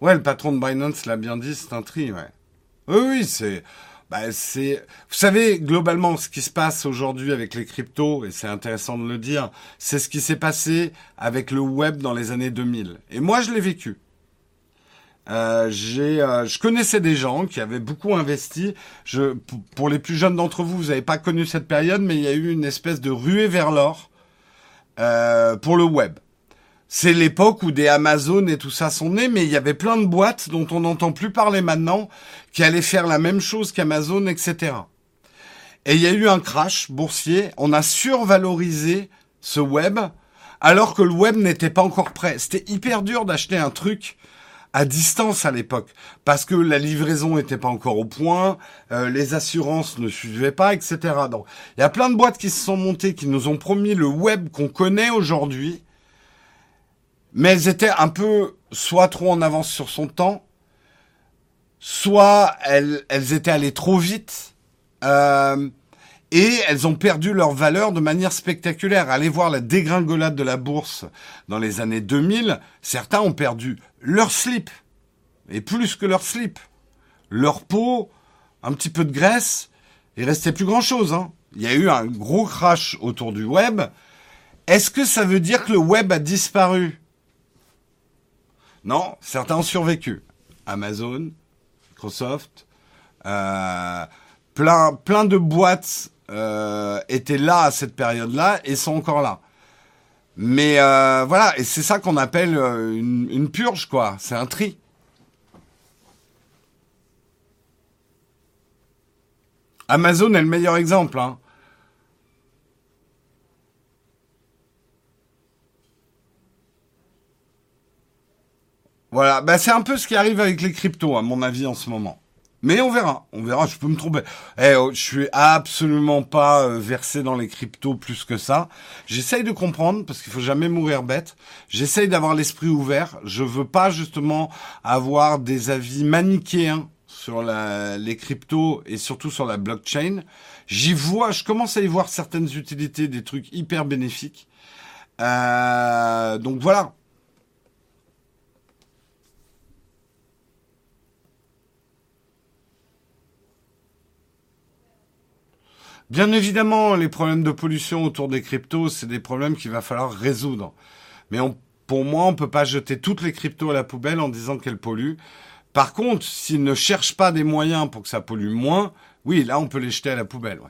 Ouais, le patron de Binance l'a bien dit, c'est un tri, ouais. Oui, oui, c'est, bah, c'est, vous savez, globalement, ce qui se passe aujourd'hui avec les cryptos, et c'est intéressant de le dire, c'est ce qui s'est passé avec le web dans les années 2000. Et moi, je l'ai vécu. Euh, j'ai, euh, je connaissais des gens qui avaient beaucoup investi. Je, pour les plus jeunes d'entre vous, vous n'avez pas connu cette période, mais il y a eu une espèce de ruée vers l'or euh, pour le web. C'est l'époque où des Amazon et tout ça sont nés, mais il y avait plein de boîtes dont on n'entend plus parler maintenant, qui allaient faire la même chose qu'Amazon, etc. Et il y a eu un crash boursier, on a survalorisé ce web, alors que le web n'était pas encore prêt. C'était hyper dur d'acheter un truc à distance à l'époque, parce que la livraison n'était pas encore au point, euh, les assurances ne suivaient pas, etc. Donc, il y a plein de boîtes qui se sont montées, qui nous ont promis le web qu'on connaît aujourd'hui, mais elles étaient un peu soit trop en avance sur son temps, soit elles, elles étaient allées trop vite, euh, et elles ont perdu leur valeur de manière spectaculaire. Allez voir la dégringolade de la bourse dans les années 2000, certains ont perdu leur slip, et plus que leur slip, leur peau, un petit peu de graisse, il restait plus grand-chose. Hein. Il y a eu un gros crash autour du web. Est-ce que ça veut dire que le web a disparu? Non, certains ont survécu. Amazon, Microsoft, euh, plein, de boîtes euh, étaient là à cette période-là et sont encore là. Mais euh, voilà, et c'est ça qu'on appelle une, une purge, quoi. C'est un tri. Amazon est le meilleur exemple. Hein. Voilà, bah c'est un peu ce qui arrive avec les cryptos, à mon avis, en ce moment. Mais on verra, on verra, je peux me tromper. Eh, oh, je suis absolument pas euh, versé dans les cryptos plus que ça. J'essaye de comprendre, parce qu'il faut jamais mourir bête. J'essaye d'avoir l'esprit ouvert. Je veux pas justement avoir des avis manichéens sur les cryptos et surtout sur la blockchain. J'y vois, je commence à y voir certaines utilités, des trucs hyper bénéfiques. Euh, donc voilà, Bien évidemment, les problèmes de pollution autour des cryptos, c'est des problèmes qu'il va falloir résoudre. Mais pour moi, on peut pas jeter toutes les cryptos à la poubelle en disant qu'elles polluent. Par contre, s'ils ne cherchent pas des moyens pour que ça pollue moins, oui, là, on peut les jeter à la poubelle.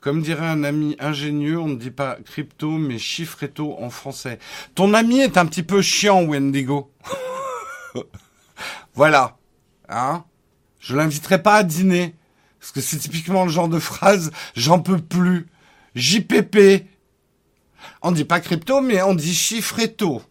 Comme dirait un ami ingénieux, on ne dit pas crypto, mais chiffretto en français. Ton ami est un petit peu chiant, Wendigo. [laughs] [laughs] voilà. Hein Je l'inviterai pas à dîner. Parce que c'est typiquement le genre de phrase, j'en peux plus. JPP, On dit pas crypto, mais on dit chiffretto.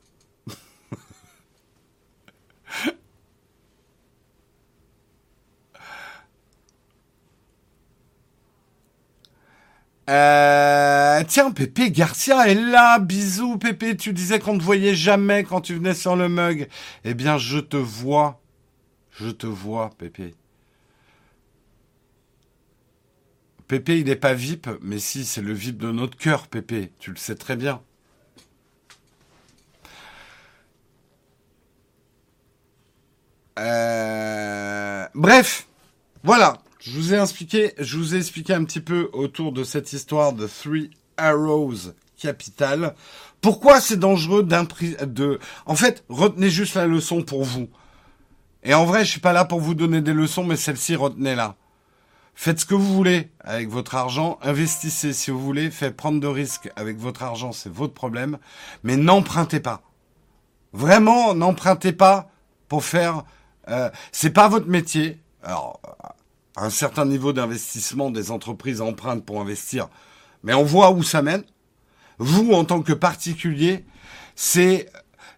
Euh, tiens, Pépé Garcia est là. Bisous, Pépé. Tu disais qu'on ne voyait jamais quand tu venais sur le mug. Eh bien, je te vois. Je te vois, Pépé. Pépé, il n'est pas VIP, mais si, c'est le VIP de notre cœur, Pépé. Tu le sais très bien. Euh, bref, voilà. Je vous ai expliqué, je vous ai expliqué un petit peu autour de cette histoire de Three Arrows Capital. Pourquoi c'est dangereux de, en fait, retenez juste la leçon pour vous. Et en vrai, je suis pas là pour vous donner des leçons, mais celle-ci, retenez-la. Faites ce que vous voulez avec votre argent, investissez si vous voulez, faites prendre de risques avec votre argent, c'est votre problème, mais n'empruntez pas. Vraiment, n'empruntez pas pour faire. Euh, c'est pas votre métier. Alors, un certain niveau d'investissement des entreprises empruntent pour investir, mais on voit où ça mène. Vous, en tant que particulier, c'est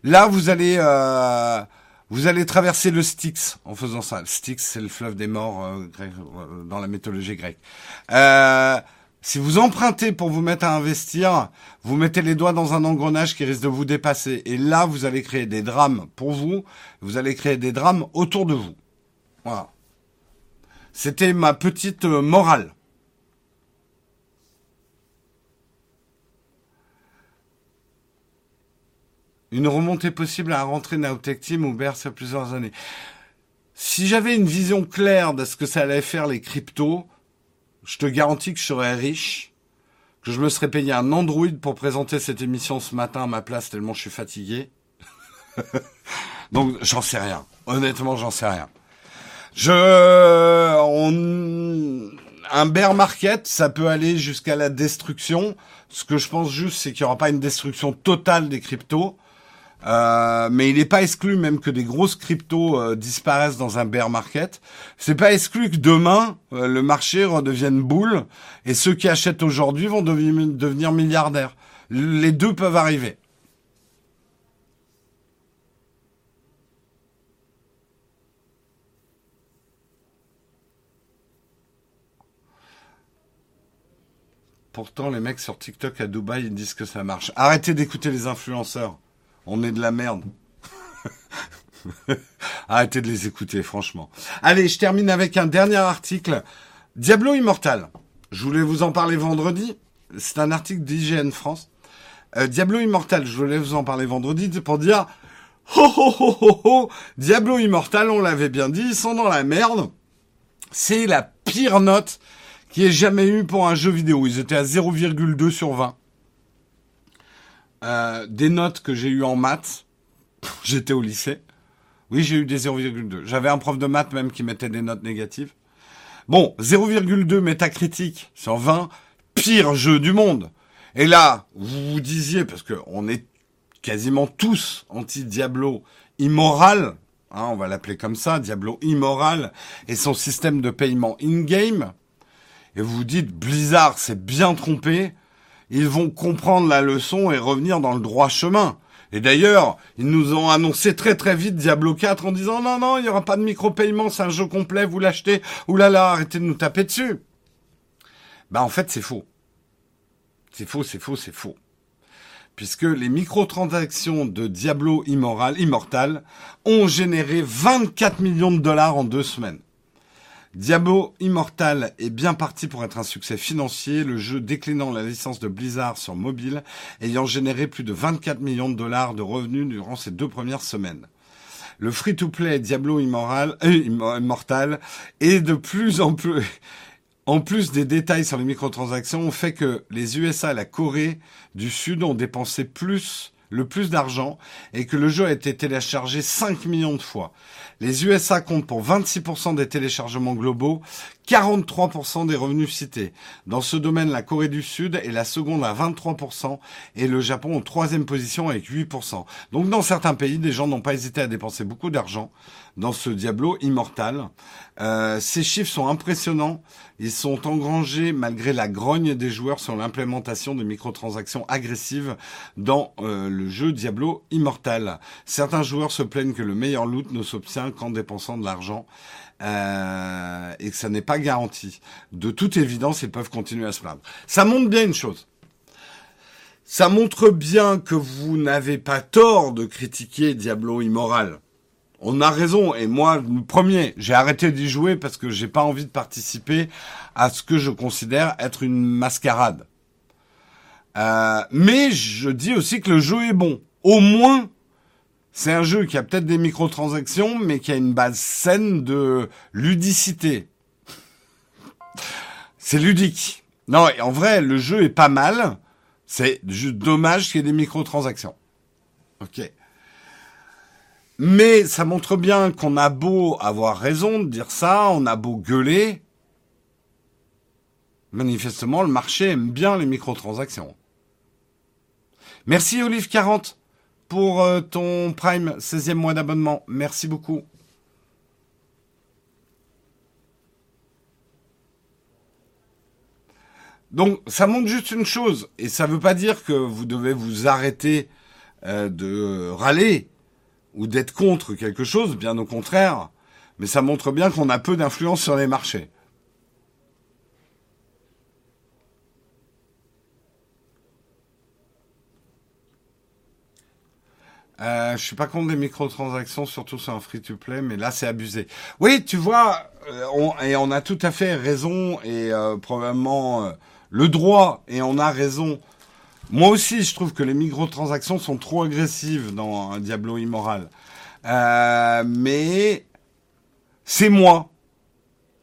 là vous allez euh, vous allez traverser le Styx en faisant ça. Le Styx, c'est le fleuve des morts euh, euh, dans la mythologie grecque. si vous empruntez pour vous mettre à investir, vous mettez les doigts dans un engrenage qui risque de vous dépasser. Et là, vous allez créer des drames pour vous. Vous allez créer des drames autour de vous. Voilà. C'était ma petite euh, morale. Une remontée possible à la rentrée Naotech Team ou Berce a plusieurs années. Si j'avais une vision claire de ce que ça allait faire les cryptos, je te garantis que je serais riche, que je me serais payé un Android pour présenter cette émission ce matin à ma place tellement je suis fatigué. [laughs] Donc j'en sais rien. Honnêtement, j'en sais rien. Je, on, un bear market, ça peut aller jusqu'à la destruction. Ce que je pense juste, c'est qu'il n'y aura pas une destruction totale des cryptos. Euh, mais il n'est pas exclu même que des grosses cryptos euh, disparaissent dans un bear market. C'est pas exclu que demain euh, le marché redevienne boule et ceux qui achètent aujourd'hui vont devenir milliardaires. Les deux peuvent arriver. Pourtant, les mecs sur TikTok à Dubaï, ils disent que ça marche. Arrêtez d'écouter les influenceurs. On est de la merde. [laughs] Arrêtez de les écouter, franchement. Allez, je termine avec un dernier article. Diablo Immortal. Je voulais vous en parler vendredi. C'est un article d'IGN France. Euh, Diablo Immortal, je voulais vous en parler vendredi pour dire [laughs] ho ho ho ho Diablo Immortal, on l'avait bien dit, ils sont dans la merde. C'est la pire note qui ait jamais eu pour un jeu vidéo. Ils étaient à 0,2 sur 20. Euh, des notes que j'ai eues en maths, [laughs] j'étais au lycée. Oui, j'ai eu des 0,2. J'avais un prof de maths même qui mettait des notes négatives. Bon, 0,2 métacritique sur 20, pire jeu du monde. Et là, vous vous disiez, parce que on est quasiment tous anti-Diablo immoral, hein, on va l'appeler comme ça, Diablo immoral, et son système de paiement in-game, et vous dites Blizzard s'est bien trompé, ils vont comprendre la leçon et revenir dans le droit chemin. Et d'ailleurs, ils nous ont annoncé très très vite Diablo 4 en disant non non, il n'y aura pas de micro-paiement, c'est un jeu complet, vous l'achetez. Oulala, arrêtez de nous taper dessus. Bah en fait, c'est faux. C'est faux, c'est faux, c'est faux. Puisque les microtransactions de Diablo Immoral, Immortal ont généré 24 millions de dollars en deux semaines. Diablo Immortal est bien parti pour être un succès financier, le jeu déclinant la licence de Blizzard sur mobile, ayant généré plus de 24 millions de dollars de revenus durant ces deux premières semaines. Le free-to-play Diablo euh, Immortal est de plus en plus... En plus des détails sur les microtransactions, on fait que les USA et la Corée du Sud ont dépensé plus le plus d'argent et que le jeu a été téléchargé 5 millions de fois. Les USA comptent pour 26% des téléchargements globaux, 43% des revenus cités. Dans ce domaine, la Corée du Sud est la seconde à 23% et le Japon en troisième position avec 8%. Donc dans certains pays, des gens n'ont pas hésité à dépenser beaucoup d'argent dans ce Diablo Immortal. Euh, ces chiffres sont impressionnants. Ils sont engrangés malgré la grogne des joueurs sur l'implémentation de microtransactions agressives dans euh, le jeu Diablo Immortal. Certains joueurs se plaignent que le meilleur loot ne s'obtient qu'en dépensant de l'argent. Euh, et que ça n'est pas garanti. De toute évidence, ils peuvent continuer à se plaindre. Ça montre bien une chose. Ça montre bien que vous n'avez pas tort de critiquer Diablo Immoral. On a raison, et moi, le premier, j'ai arrêté d'y jouer parce que j'ai pas envie de participer à ce que je considère être une mascarade. Euh, mais je dis aussi que le jeu est bon. Au moins, c'est un jeu qui a peut-être des microtransactions, mais qui a une base saine de ludicité. C'est ludique. Non, en vrai, le jeu est pas mal. C'est juste dommage qu'il y ait des microtransactions. Ok. Mais ça montre bien qu'on a beau avoir raison de dire ça, on a beau gueuler. Manifestement, le marché aime bien les microtransactions. Merci Olive40 pour euh, ton Prime 16e mois d'abonnement. Merci beaucoup. Donc ça montre juste une chose, et ça ne veut pas dire que vous devez vous arrêter euh, de râler ou d'être contre quelque chose, bien au contraire, mais ça montre bien qu'on a peu d'influence sur les marchés. Euh, je suis pas contre les microtransactions, surtout sur un free-to-play, mais là c'est abusé. Oui, tu vois, euh, on, et on a tout à fait raison et euh, probablement euh, le droit, et on a raison. Moi aussi, je trouve que les microtransactions sont trop agressives dans un Diablo immoral. Euh, mais c'est moi.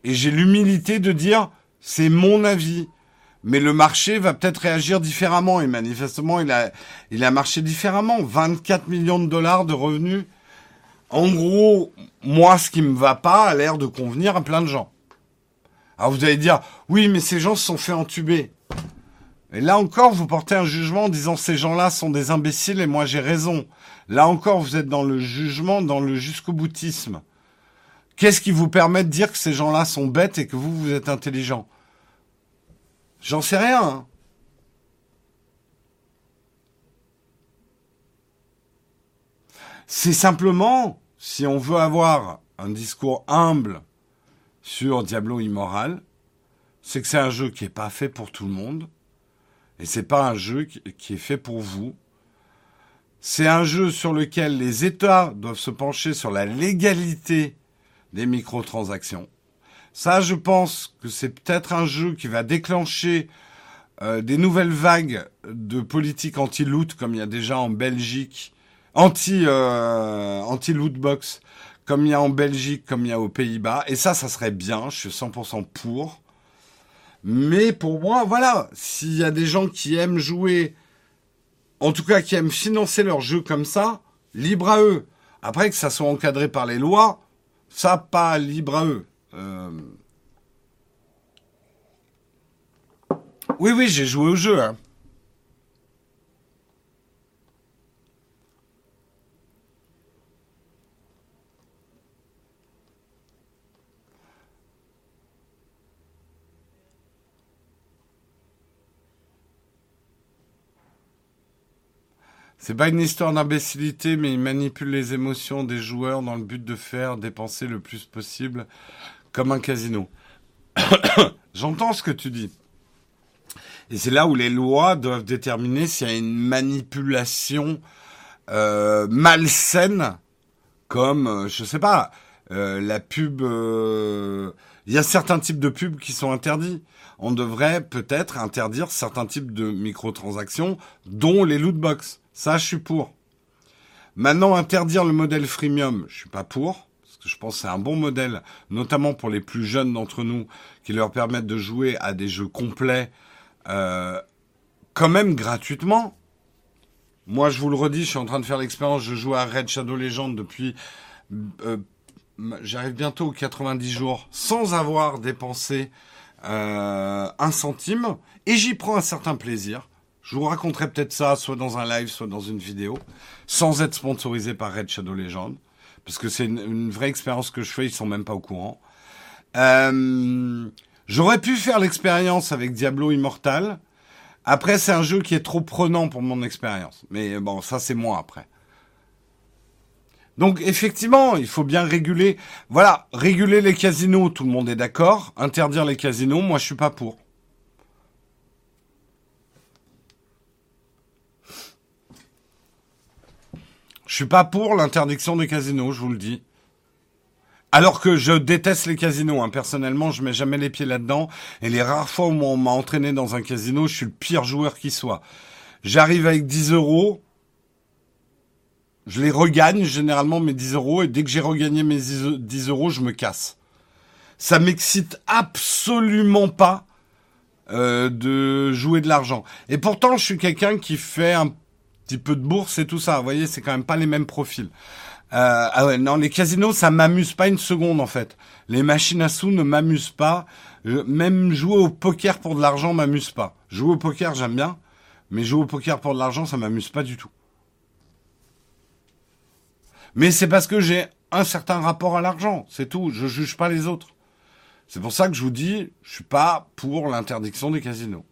Et j'ai l'humilité de dire, c'est mon avis. Mais le marché va peut-être réagir différemment. Et manifestement, il a, il a marché différemment. 24 millions de dollars de revenus. En gros, moi, ce qui me va pas a l'air de convenir à plein de gens. Alors vous allez dire, oui, mais ces gens se sont fait entuber. Et là encore, vous portez un jugement en disant ces gens-là sont des imbéciles et moi j'ai raison. Là encore, vous êtes dans le jugement, dans le jusqu'au boutisme. Qu'est-ce qui vous permet de dire que ces gens-là sont bêtes et que vous, vous êtes intelligent? J'en sais rien. Hein. C'est simplement, si on veut avoir un discours humble sur Diablo Immoral, c'est que c'est un jeu qui n'est pas fait pour tout le monde et c'est pas un jeu qui est fait pour vous. C'est un jeu sur lequel les États doivent se pencher sur la légalité des microtransactions. Ça, je pense que c'est peut-être un jeu qui va déclencher euh, des nouvelles vagues de politique anti-loot, comme il y a déjà en Belgique, anti euh, anti lootbox, comme il y a en Belgique, comme il y a aux Pays-Bas. Et ça, ça serait bien. Je suis 100% pour. Mais pour moi, voilà, s'il y a des gens qui aiment jouer, en tout cas qui aiment financer leur jeu comme ça, libre à eux. Après que ça soit encadré par les lois, ça pas libre à eux. Euh, oui, oui, j'ai joué au jeu. Hein. C'est pas une histoire d'imbécilité, mais il manipule les émotions des joueurs dans le but de faire dépenser le plus possible comme un casino. [coughs] J'entends ce que tu dis. Et c'est là où les lois doivent déterminer s'il y a une manipulation euh, malsaine, comme, euh, je sais pas, euh, la pub. Euh, il y a certains types de pubs qui sont interdits. On devrait peut-être interdire certains types de microtransactions, dont les lootbox. Ça, je suis pour. Maintenant, interdire le modèle freemium, je suis pas pour. Parce que je pense que c'est un bon modèle, notamment pour les plus jeunes d'entre nous, qui leur permettent de jouer à des jeux complets, euh, quand même gratuitement. Moi, je vous le redis, je suis en train de faire l'expérience. Je joue à Red Shadow Legend depuis, euh, j'arrive bientôt aux 90 jours, sans avoir dépensé euh, un centime, et j'y prends un certain plaisir. Je vous raconterai peut-être ça, soit dans un live, soit dans une vidéo, sans être sponsorisé par Red Shadow Legend. parce que c'est une, vraie expérience que je fais, ils sont même pas au courant. Euh, J'aurais pu faire l'expérience avec Diablo Immortal. Après, c'est un jeu qui est trop prenant pour mon expérience. Mais bon, ça c'est moi après. Donc effectivement, il faut bien réguler. Voilà, réguler les casinos, tout le monde est d'accord. Interdire les casinos, moi je suis pas pour. Je suis pas pour l'interdiction des casinos, je vous le dis. Alors que je déteste les casinos, hein. personnellement, je mets jamais les pieds là-dedans. Et les rares fois où on m'a entraîné dans un casino, je suis le pire joueur qui soit. J'arrive avec 10 euros, je les regagne généralement mes 10 euros, et dès que j'ai regagné mes 10 euros, je me casse. Ça m'excite absolument pas euh, de jouer de l'argent. Et pourtant, je suis quelqu'un qui fait un petit peu de bourse et tout ça. Vous voyez, c'est quand même pas les mêmes profils. Euh, ah ouais, non, les casinos, ça m'amuse pas une seconde en fait. Les machines à sous ne m'amusent pas. même jouer au poker pour de l'argent m'amuse pas. Jouer au poker, j'aime bien, mais jouer au poker pour de l'argent, ça m'amuse pas du tout. Mais c'est parce que j'ai un certain rapport à l'argent, c'est tout. Je juge pas les autres. C'est pour ça que je vous dis, je suis pas pour l'interdiction des casinos.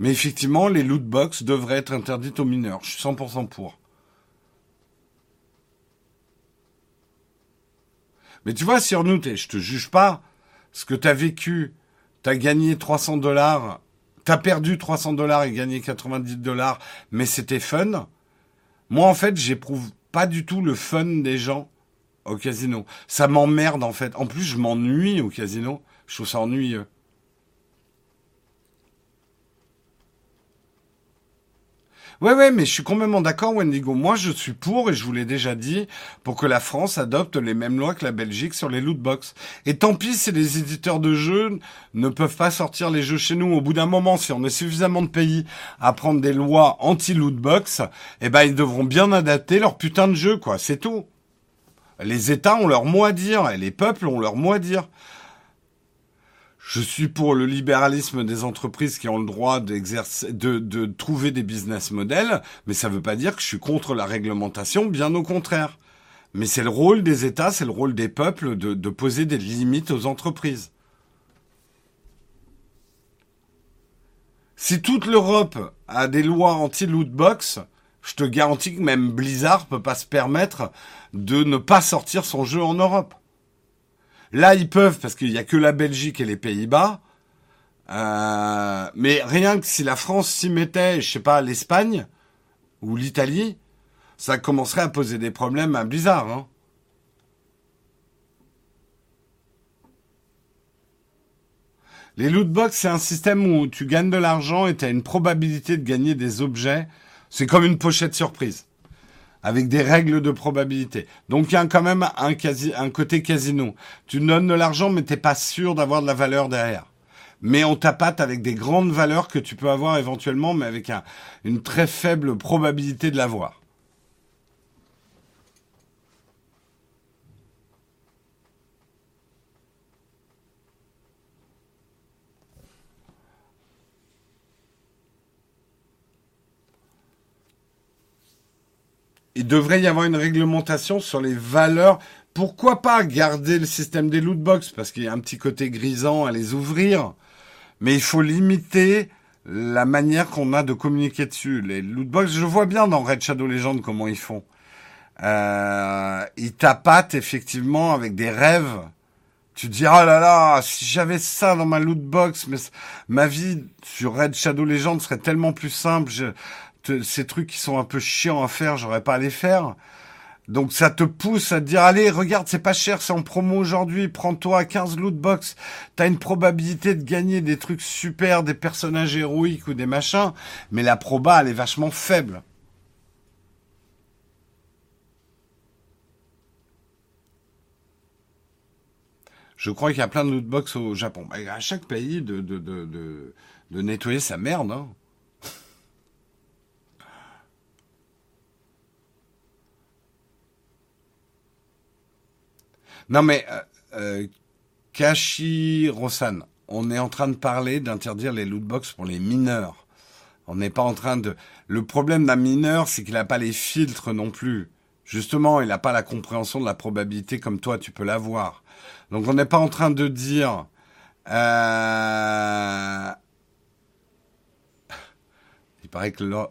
Mais effectivement, les loot box devraient être interdites aux mineurs. Je suis 100% pour. Mais tu vois, sur nous, je te juge pas. Ce que tu as vécu, tu as gagné 300 dollars, tu as perdu 300 dollars et gagné 90 dollars, mais c'était fun. Moi, en fait, j'éprouve pas du tout le fun des gens au casino. Ça m'emmerde, en fait. En plus, je m'ennuie au casino. Je trouve ça ennuyeux. Ouais, ouais, mais je suis complètement d'accord, Wendigo. Moi, je suis pour, et je vous l'ai déjà dit, pour que la France adopte les mêmes lois que la Belgique sur les lootbox. Et tant pis si les éditeurs de jeux ne peuvent pas sortir les jeux chez nous. Au bout d'un moment, si on est suffisamment de pays à prendre des lois anti-lootbox, eh ben, ils devront bien adapter leur putain de jeu, quoi. C'est tout. Les États ont leur mot à dire, et les peuples ont leur mot à dire. Je suis pour le libéralisme des entreprises qui ont le droit d'exercer, de, trouver des business models, mais ça ne veut pas dire que je suis contre la réglementation, bien au contraire. Mais c'est le rôle des États, c'est le rôle des peuples de, de poser des limites aux entreprises. Si toute l'Europe a des lois anti-lootbox, je te garantis que même Blizzard peut pas se permettre de ne pas sortir son jeu en Europe. Là, ils peuvent parce qu'il n'y a que la Belgique et les Pays-Bas. Euh, mais rien que si la France s'y mettait, je sais pas, l'Espagne ou l'Italie, ça commencerait à poser des problèmes à Blizzard. Hein. Les lootbox, c'est un système où tu gagnes de l'argent et tu as une probabilité de gagner des objets. C'est comme une pochette surprise avec des règles de probabilité. Donc il y a quand même un, quasi, un côté casino. Tu donnes de l'argent, mais t'es pas sûr d'avoir de la valeur derrière. Mais on tapate avec des grandes valeurs que tu peux avoir éventuellement, mais avec un, une très faible probabilité de l'avoir. Il devrait y avoir une réglementation sur les valeurs. Pourquoi pas garder le système des lootbox parce qu'il y a un petit côté grisant à les ouvrir, mais il faut limiter la manière qu'on a de communiquer dessus. Les lootbox, je vois bien dans Red Shadow Legends comment ils font. Euh, ils tapatent effectivement avec des rêves. Tu te dis oh là là, si j'avais ça dans ma lootbox, mais ma vie sur Red Shadow Legends serait tellement plus simple. Ces trucs qui sont un peu chiants à faire, j'aurais pas à les faire. Donc ça te pousse à te dire allez regarde c'est pas cher c'est en promo aujourd'hui prends-toi 15 loot box t'as une probabilité de gagner des trucs super des personnages héroïques ou des machins mais la proba elle est vachement faible je crois qu'il y a plein de loot box au Japon bah, à chaque pays de nettoyer sa merde hein. Non, mais euh, euh, Kashi Rosan, on est en train de parler d'interdire les lootbox pour les mineurs. On n'est pas en train de. Le problème d'un mineur, c'est qu'il n'a pas les filtres non plus. Justement, il n'a pas la compréhension de la probabilité comme toi, tu peux l'avoir. Donc on n'est pas en train de dire... Euh... [laughs] Il paraît que là...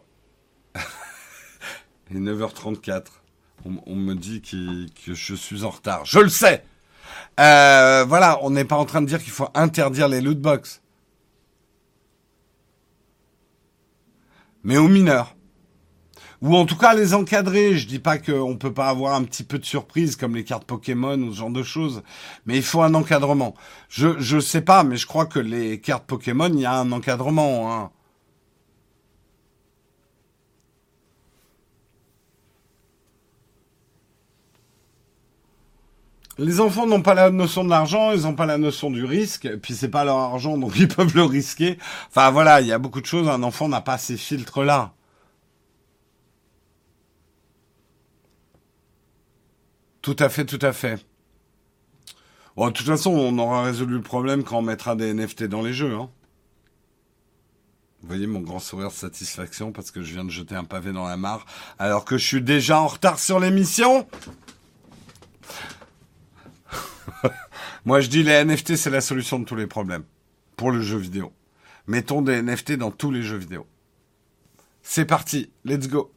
[laughs] il est 9h34. On, me dit que je suis en retard. Je le sais euh, Voilà, on n'est pas en train de dire qu'il faut interdire les loot box. Mais aux mineurs ou en tout cas les encadrer. Je dis pas qu'on peut pas avoir un petit peu de surprise comme les cartes Pokémon ou ce genre de choses, mais il faut un encadrement. Je je sais pas, mais je crois que les cartes Pokémon, il y a un encadrement. Hein. Les enfants n'ont pas la notion de l'argent, ils n'ont pas la notion du risque, et puis c'est pas leur argent, donc ils [laughs] peuvent le risquer. Enfin voilà, il y a beaucoup de choses. Un enfant n'a pas ces filtres-là. Tout à fait, tout à fait. Bon, de toute façon, on aura résolu le problème quand on mettra des NFT dans les jeux. Hein. Vous voyez mon grand sourire de satisfaction parce que je viens de jeter un pavé dans la mare alors que je suis déjà en retard sur l'émission. [laughs] Moi, je dis les NFT, c'est la solution de tous les problèmes pour le jeu vidéo. Mettons des NFT dans tous les jeux vidéo. C'est parti, let's go.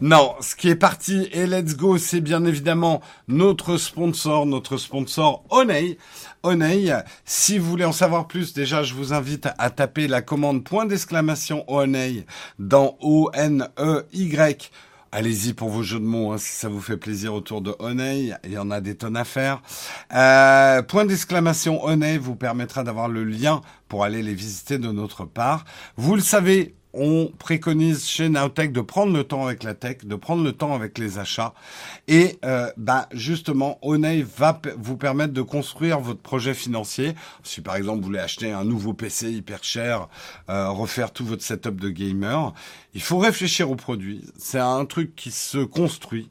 Non, ce qui est parti et let's go, c'est bien évidemment notre sponsor, notre sponsor Oney. Oney, si vous voulez en savoir plus, déjà, je vous invite à taper la commande point d'exclamation Oney dans O-N-E-Y. Allez-y pour vos jeux de mots, hein, si ça vous fait plaisir autour de Oney. Il y en a des tonnes à faire. Euh, point d'exclamation Oney vous permettra d'avoir le lien pour aller les visiter de notre part. Vous le savez, on préconise chez Nowtech de prendre le temps avec la tech, de prendre le temps avec les achats. Et euh, bah justement, Oney va vous permettre de construire votre projet financier. Si par exemple vous voulez acheter un nouveau PC hyper cher, euh, refaire tout votre setup de gamer, il faut réfléchir au produit. C'est un truc qui se construit.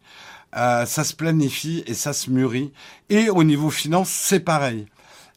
Euh, ça se planifie et ça se mûrit. Et au niveau finance, c'est pareil.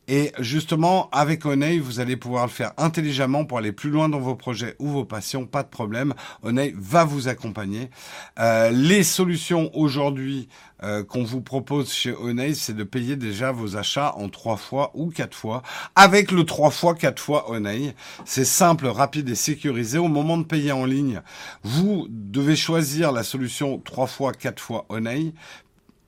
Et justement, avec Oney, vous allez pouvoir le faire intelligemment pour aller plus loin dans vos projets ou vos passions, pas de problème. Oney va vous accompagner. Euh, les solutions aujourd'hui euh, qu'on vous propose chez Oney, c'est de payer déjà vos achats en trois fois ou quatre fois avec le trois fois, quatre fois Oney. C'est simple, rapide et sécurisé. Au moment de payer en ligne, vous devez choisir la solution trois fois, quatre fois Oney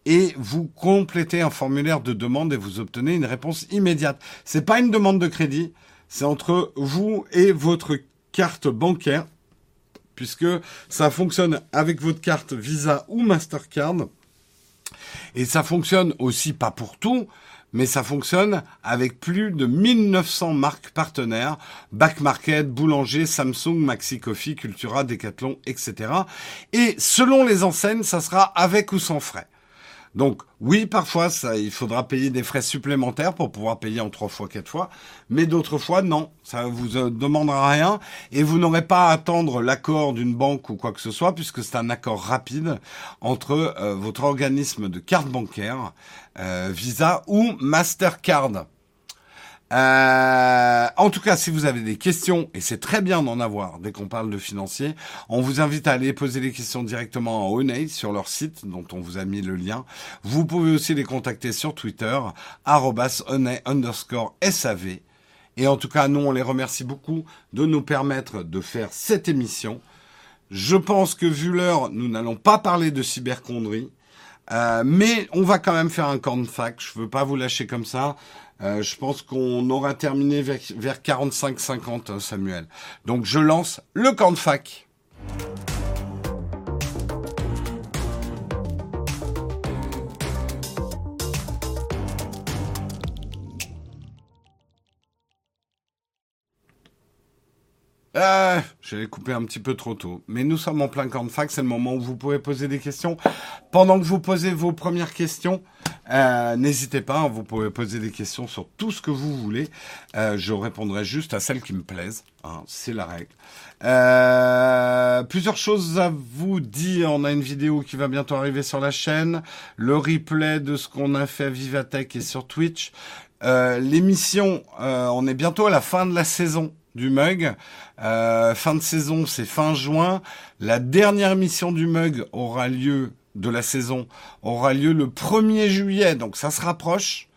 et vous complétez un formulaire de demande et vous obtenez une réponse immédiate. C'est pas une demande de crédit, c'est entre vous et votre carte bancaire puisque ça fonctionne avec votre carte Visa ou Mastercard. Et ça fonctionne aussi pas pour tout, mais ça fonctionne avec plus de 1900 marques partenaires, Back Market, Boulanger, Samsung, Maxi Coffee, Cultura, Decathlon, etc. Et selon les enseignes, ça sera avec ou sans frais. Donc oui, parfois ça, il faudra payer des frais supplémentaires pour pouvoir payer en trois fois, quatre fois, mais d'autres fois non, ça vous euh, demandera rien. Et vous n'aurez pas à attendre l'accord d'une banque ou quoi que ce soit puisque c'est un accord rapide entre euh, votre organisme de carte bancaire, euh, Visa ou Mastercard. Euh, en tout cas, si vous avez des questions, et c'est très bien d'en avoir dès qu'on parle de financier, on vous invite à aller poser les questions directement à Oney sur leur site, dont on vous a mis le lien. Vous pouvez aussi les contacter sur Twitter, @oney underscore SAV. Et en tout cas, nous, on les remercie beaucoup de nous permettre de faire cette émission. Je pense que vu l'heure, nous n'allons pas parler de cyberconderie. Euh, mais on va quand même faire un corn fac. Je veux pas vous lâcher comme ça. Euh, je pense qu'on aura terminé vers, vers 45-50, hein, Samuel. Donc je lance le camp de fac. Euh, J'allais couper un petit peu trop tôt. Mais nous sommes en plein camp. C'est le moment où vous pouvez poser des questions. Pendant que vous posez vos premières questions, euh, n'hésitez pas. Hein, vous pouvez poser des questions sur tout ce que vous voulez. Euh, je répondrai juste à celles qui me plaisent. Hein, C'est la règle. Euh, plusieurs choses à vous dire. On a une vidéo qui va bientôt arriver sur la chaîne. Le replay de ce qu'on a fait à Vivatech et sur Twitch. L'émission, on est bientôt à la fin de la saison du mug. Euh, fin de saison, c'est fin juin. La dernière mission du mug aura lieu de la saison aura lieu le 1er juillet, donc ça se rapproche.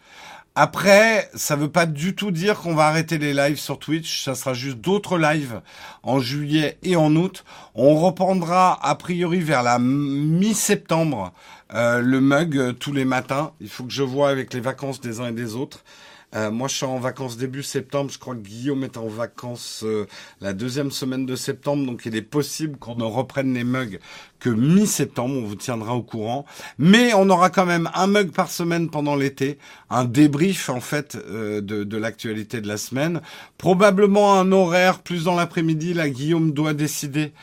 Après, ça veut pas du tout dire qu'on va arrêter les lives sur Twitch. Ça sera juste d'autres lives en juillet et en août. On reprendra a priori vers la mi-septembre euh, le mug euh, tous les matins. Il faut que je vois avec les vacances des uns et des autres. Euh, moi, je suis en vacances début septembre. Je crois que Guillaume est en vacances euh, la deuxième semaine de septembre. Donc, il est possible qu'on ne reprenne les mugs que mi-septembre. On vous tiendra au courant. Mais on aura quand même un mug par semaine pendant l'été. Un débrief, en fait, euh, de, de l'actualité de la semaine. Probablement un horaire plus dans l'après-midi. Là, Guillaume doit décider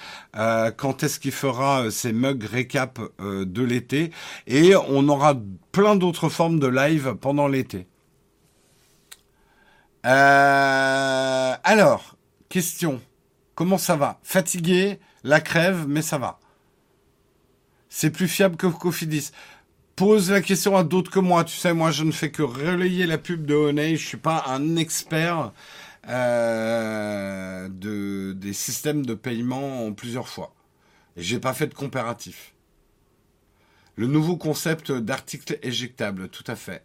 quand est-ce qu'il fera ces mugs récap de l'été. Et on aura plein d'autres formes de live pendant l'été. Euh, alors, question. Comment ça va? Fatigué, la crève, mais ça va. C'est plus fiable que Cofidis. Pose la question à d'autres que moi. Tu sais, moi, je ne fais que relayer la pub de Honey. Je suis pas un expert euh, de, des systèmes de paiement en plusieurs fois. J'ai pas fait de comparatif. Le nouveau concept d'article éjectable, tout à fait.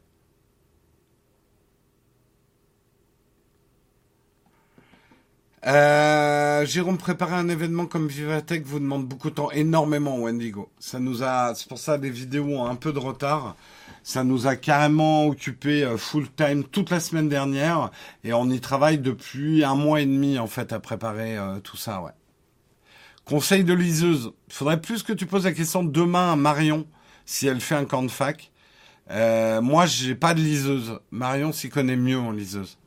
Euh, Jérôme, préparer un événement comme Vivatech vous demande beaucoup de temps, énormément, Wendigo. Ça nous a, c'est pour ça des vidéos ont un peu de retard. Ça nous a carrément occupé euh, full time toute la semaine dernière et on y travaille depuis un mois et demi en fait à préparer euh, tout ça, ouais. Conseil de liseuse. Faudrait plus que tu poses la question demain à Marion si elle fait un camp de fac. Euh, moi, j'ai pas de liseuse. Marion s'y connaît mieux en liseuse.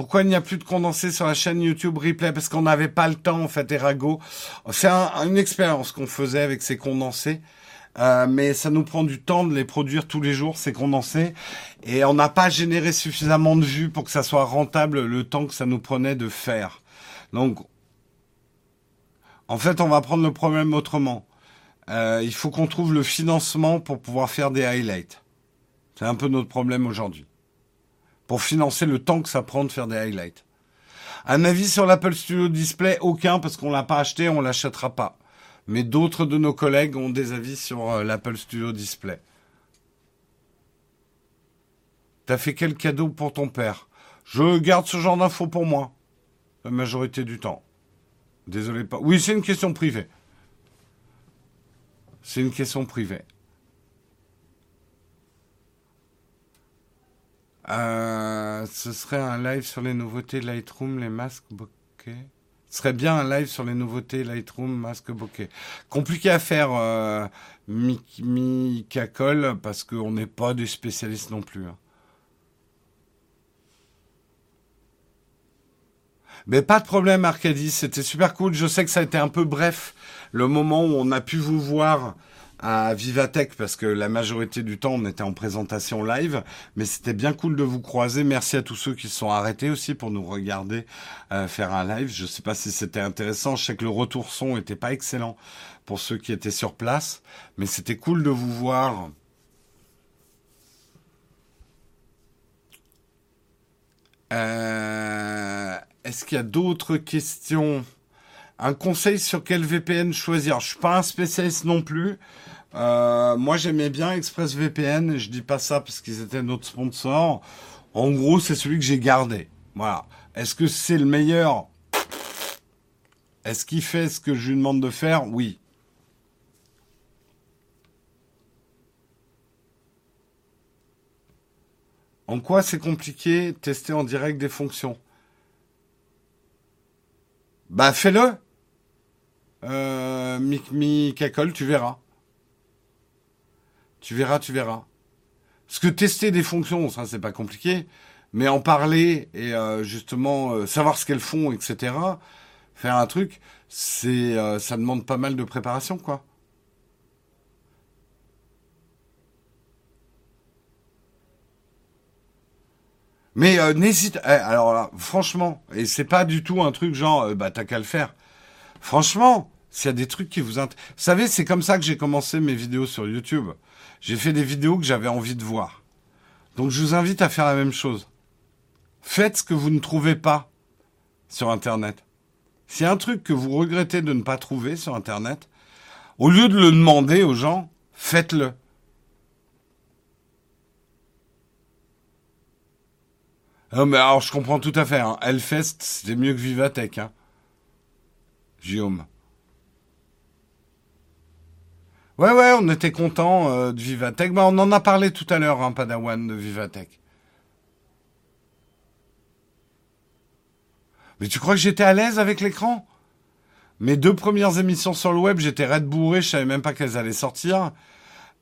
Pourquoi il n'y a plus de condensé sur la chaîne YouTube Replay? Parce qu'on n'avait pas le temps, en fait, Erago. C'est une expérience qu'on faisait avec ces condensés. Euh, mais ça nous prend du temps de les produire tous les jours, ces condensés. Et on n'a pas généré suffisamment de vues pour que ça soit rentable le temps que ça nous prenait de faire. Donc, en fait, on va prendre le problème autrement. Euh, il faut qu'on trouve le financement pour pouvoir faire des highlights. C'est un peu notre problème aujourd'hui pour financer le temps que ça prend de faire des highlights. Un avis sur l'Apple Studio Display Aucun, parce qu'on l'a pas acheté, on l'achètera pas. Mais d'autres de nos collègues ont des avis sur euh, l'Apple Studio Display. T'as fait quel cadeau pour ton père? Je garde ce genre d'infos pour moi, la majorité du temps. Désolé pas. Oui, c'est une question privée. C'est une question privée. Euh, ce serait un live sur les nouveautés Lightroom, les masques bokeh. Ce serait bien un live sur les nouveautés Lightroom, masques bokeh. Compliqué à faire, euh, mi, cacole, parce qu'on n'est pas des spécialistes non plus. Hein. Mais pas de problème, Arcadie. C'était super cool. Je sais que ça a été un peu bref le moment où on a pu vous voir à Vivatech parce que la majorité du temps on était en présentation live, mais c'était bien cool de vous croiser. Merci à tous ceux qui se sont arrêtés aussi pour nous regarder euh, faire un live. Je sais pas si c'était intéressant. Je sais que le retour son était pas excellent pour ceux qui étaient sur place, mais c'était cool de vous voir. Euh, est-ce qu'il y a d'autres questions? Un conseil sur quel VPN choisir? Je suis pas un spécialiste non plus. Euh, moi, j'aimais bien ExpressVPN. Je dis pas ça parce qu'ils étaient notre sponsor. En gros, c'est celui que j'ai gardé. Voilà. Est-ce que c'est le meilleur? Est-ce qu'il fait ce que je lui demande de faire? Oui. En quoi c'est compliqué tester en direct des fonctions? Bah fais-le. Euh, Cacol, tu verras. Tu verras, tu verras. Parce que tester des fonctions, ça c'est pas compliqué, mais en parler et euh, justement euh, savoir ce qu'elles font, etc. Faire un truc, c'est euh, ça demande pas mal de préparation, quoi. Mais n'hésite. Eh, alors là, franchement, et c'est pas du tout un truc genre bah t'as qu'à le faire. Franchement, s'il y a des trucs qui vous intéressent. Vous savez, c'est comme ça que j'ai commencé mes vidéos sur YouTube. J'ai fait des vidéos que j'avais envie de voir. Donc je vous invite à faire la même chose. Faites ce que vous ne trouvez pas sur Internet. S'il un truc que vous regrettez de ne pas trouver sur Internet, au lieu de le demander aux gens, faites-le. Non, mais alors je comprends tout à fait. Hein. Hellfest, mieux que Vivatech. Hein. Guillaume. Ouais, ouais, on était content euh, de Vivatech. Bah, on en a parlé tout à l'heure, hein, Padawan, de Vivatech. Mais tu crois que j'étais à l'aise avec l'écran? Mes deux premières émissions sur le web, j'étais red bourré, je savais même pas qu'elles allaient sortir.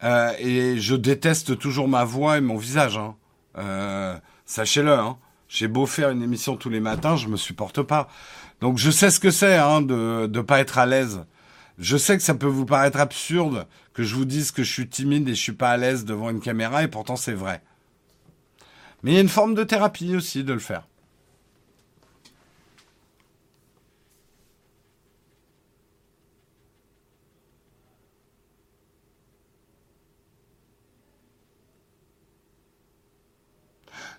Euh, et je déteste toujours ma voix et mon visage. Hein. Euh, Sachez-le. Hein. J'ai beau faire une émission tous les matins, je me supporte pas. Donc je sais ce que c'est hein, de ne pas être à l'aise. Je sais que ça peut vous paraître absurde que je vous dise que je suis timide et je suis pas à l'aise devant une caméra, et pourtant c'est vrai. Mais il y a une forme de thérapie aussi de le faire.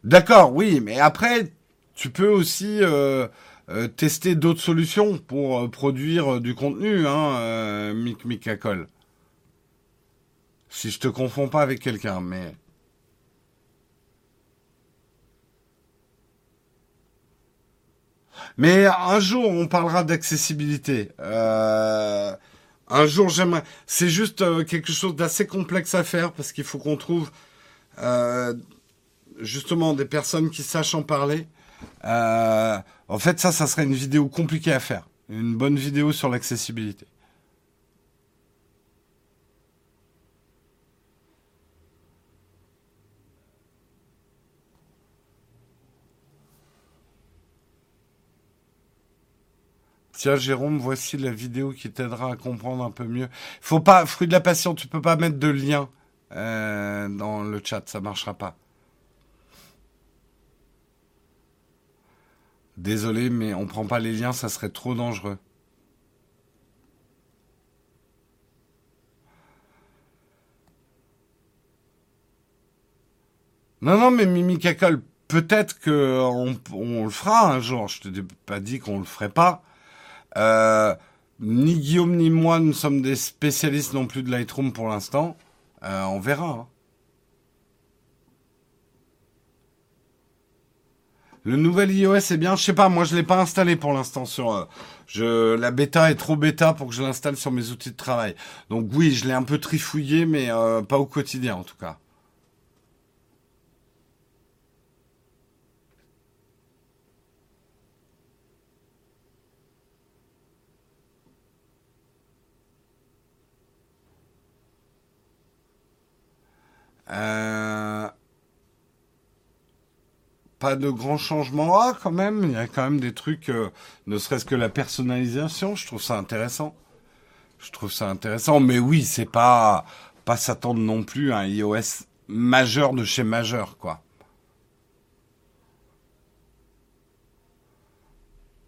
D'accord, oui, mais après, tu peux aussi euh, tester d'autres solutions pour euh, produire du contenu, hein, Mick Mikacol. Si je te confonds pas avec quelqu'un, mais... Mais un jour, on parlera d'accessibilité. un jour, j'aimerais. C'est juste quelque chose d'assez complexe à faire parce qu'il faut qu'on trouve justement des personnes qui sachent en parler. En fait, ça, ça serait une vidéo compliquée à faire. Une bonne vidéo sur l'accessibilité. Tiens, Jérôme, voici la vidéo qui t'aidera à comprendre un peu mieux. Faut pas, fruit de la passion, tu peux pas mettre de lien euh, dans le chat, ça marchera pas. Désolé, mais on prend pas les liens, ça serait trop dangereux. Non, non, mais Mimi Cacol, peut-être que on, le fera un jour. Je t'ai pas dit qu'on le ferait pas. Euh, ni Guillaume ni moi ne sommes des spécialistes non plus de Lightroom pour l'instant. Euh, on verra. Hein. Le nouvel iOS est bien, je sais pas, moi je l'ai pas installé pour l'instant sur euh, la bêta est trop bêta pour que je l'installe sur mes outils de travail. Donc oui, je l'ai un peu trifouillé mais euh, pas au quotidien en tout cas. Euh, pas de grands changements. Ah, quand même, il y a quand même des trucs, euh, ne serait-ce que la personnalisation, je trouve ça intéressant. Je trouve ça intéressant, mais oui, c'est pas pas s'attendre non plus à un iOS majeur de chez majeur, quoi.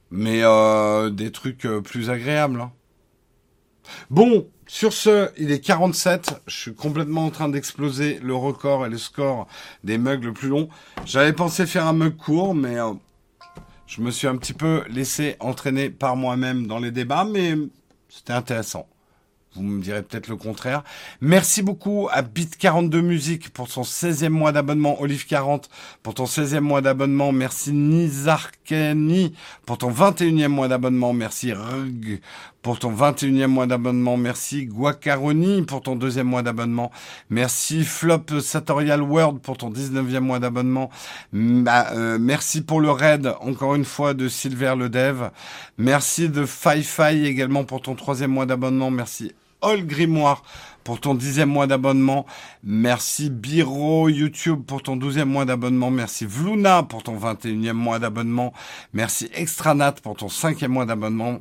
Mais euh, des trucs euh, plus agréables. Hein. Bon, sur ce, il est 47. Je suis complètement en train d'exploser le record et le score des mugs le plus long. J'avais pensé faire un mug court, mais euh, je me suis un petit peu laissé entraîner par moi-même dans les débats, mais c'était intéressant. Vous me direz peut-être le contraire. Merci beaucoup à Bit42 Musique pour son 16e mois d'abonnement. Olive 40 pour ton 16e mois d'abonnement. Merci Nizarkeni pour ton 21e mois d'abonnement. Merci Rug pour ton 21e mois d'abonnement. Merci Guacaroni pour ton deuxième mois d'abonnement. Merci Flop Satorial World pour ton 19e mois d'abonnement. Bah, euh, merci pour le raid, encore une fois, de Silver le Dev. Merci de Fi-Fi également pour ton troisième mois d'abonnement. Merci All Grimoire pour ton dixième mois d'abonnement. Merci Biro YouTube pour ton douzième mois d'abonnement. Merci Vluna pour ton vingt et unième mois d'abonnement. Merci Extranat pour ton cinquième mois d'abonnement.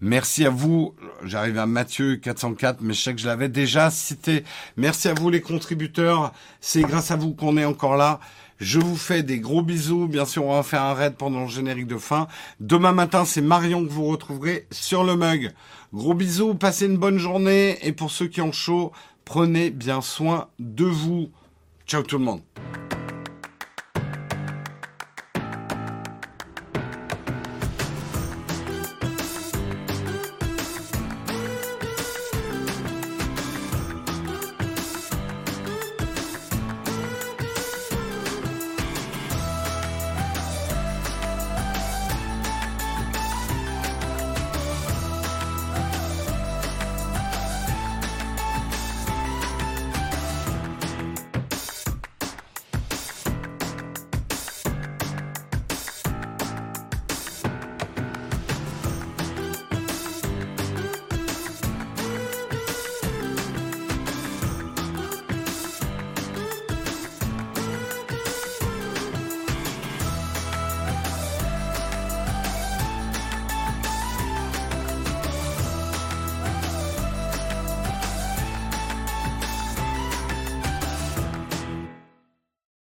Merci à vous. J'arrive à Mathieu 404, mais je sais que je l'avais déjà cité. Merci à vous les contributeurs. C'est grâce à vous qu'on est encore là. Je vous fais des gros bisous. Bien sûr, on va faire un raid pendant le générique de fin. Demain matin, c'est Marion que vous retrouverez sur le mug. Gros bisous, passez une bonne journée. Et pour ceux qui ont chaud, prenez bien soin de vous. Ciao tout le monde.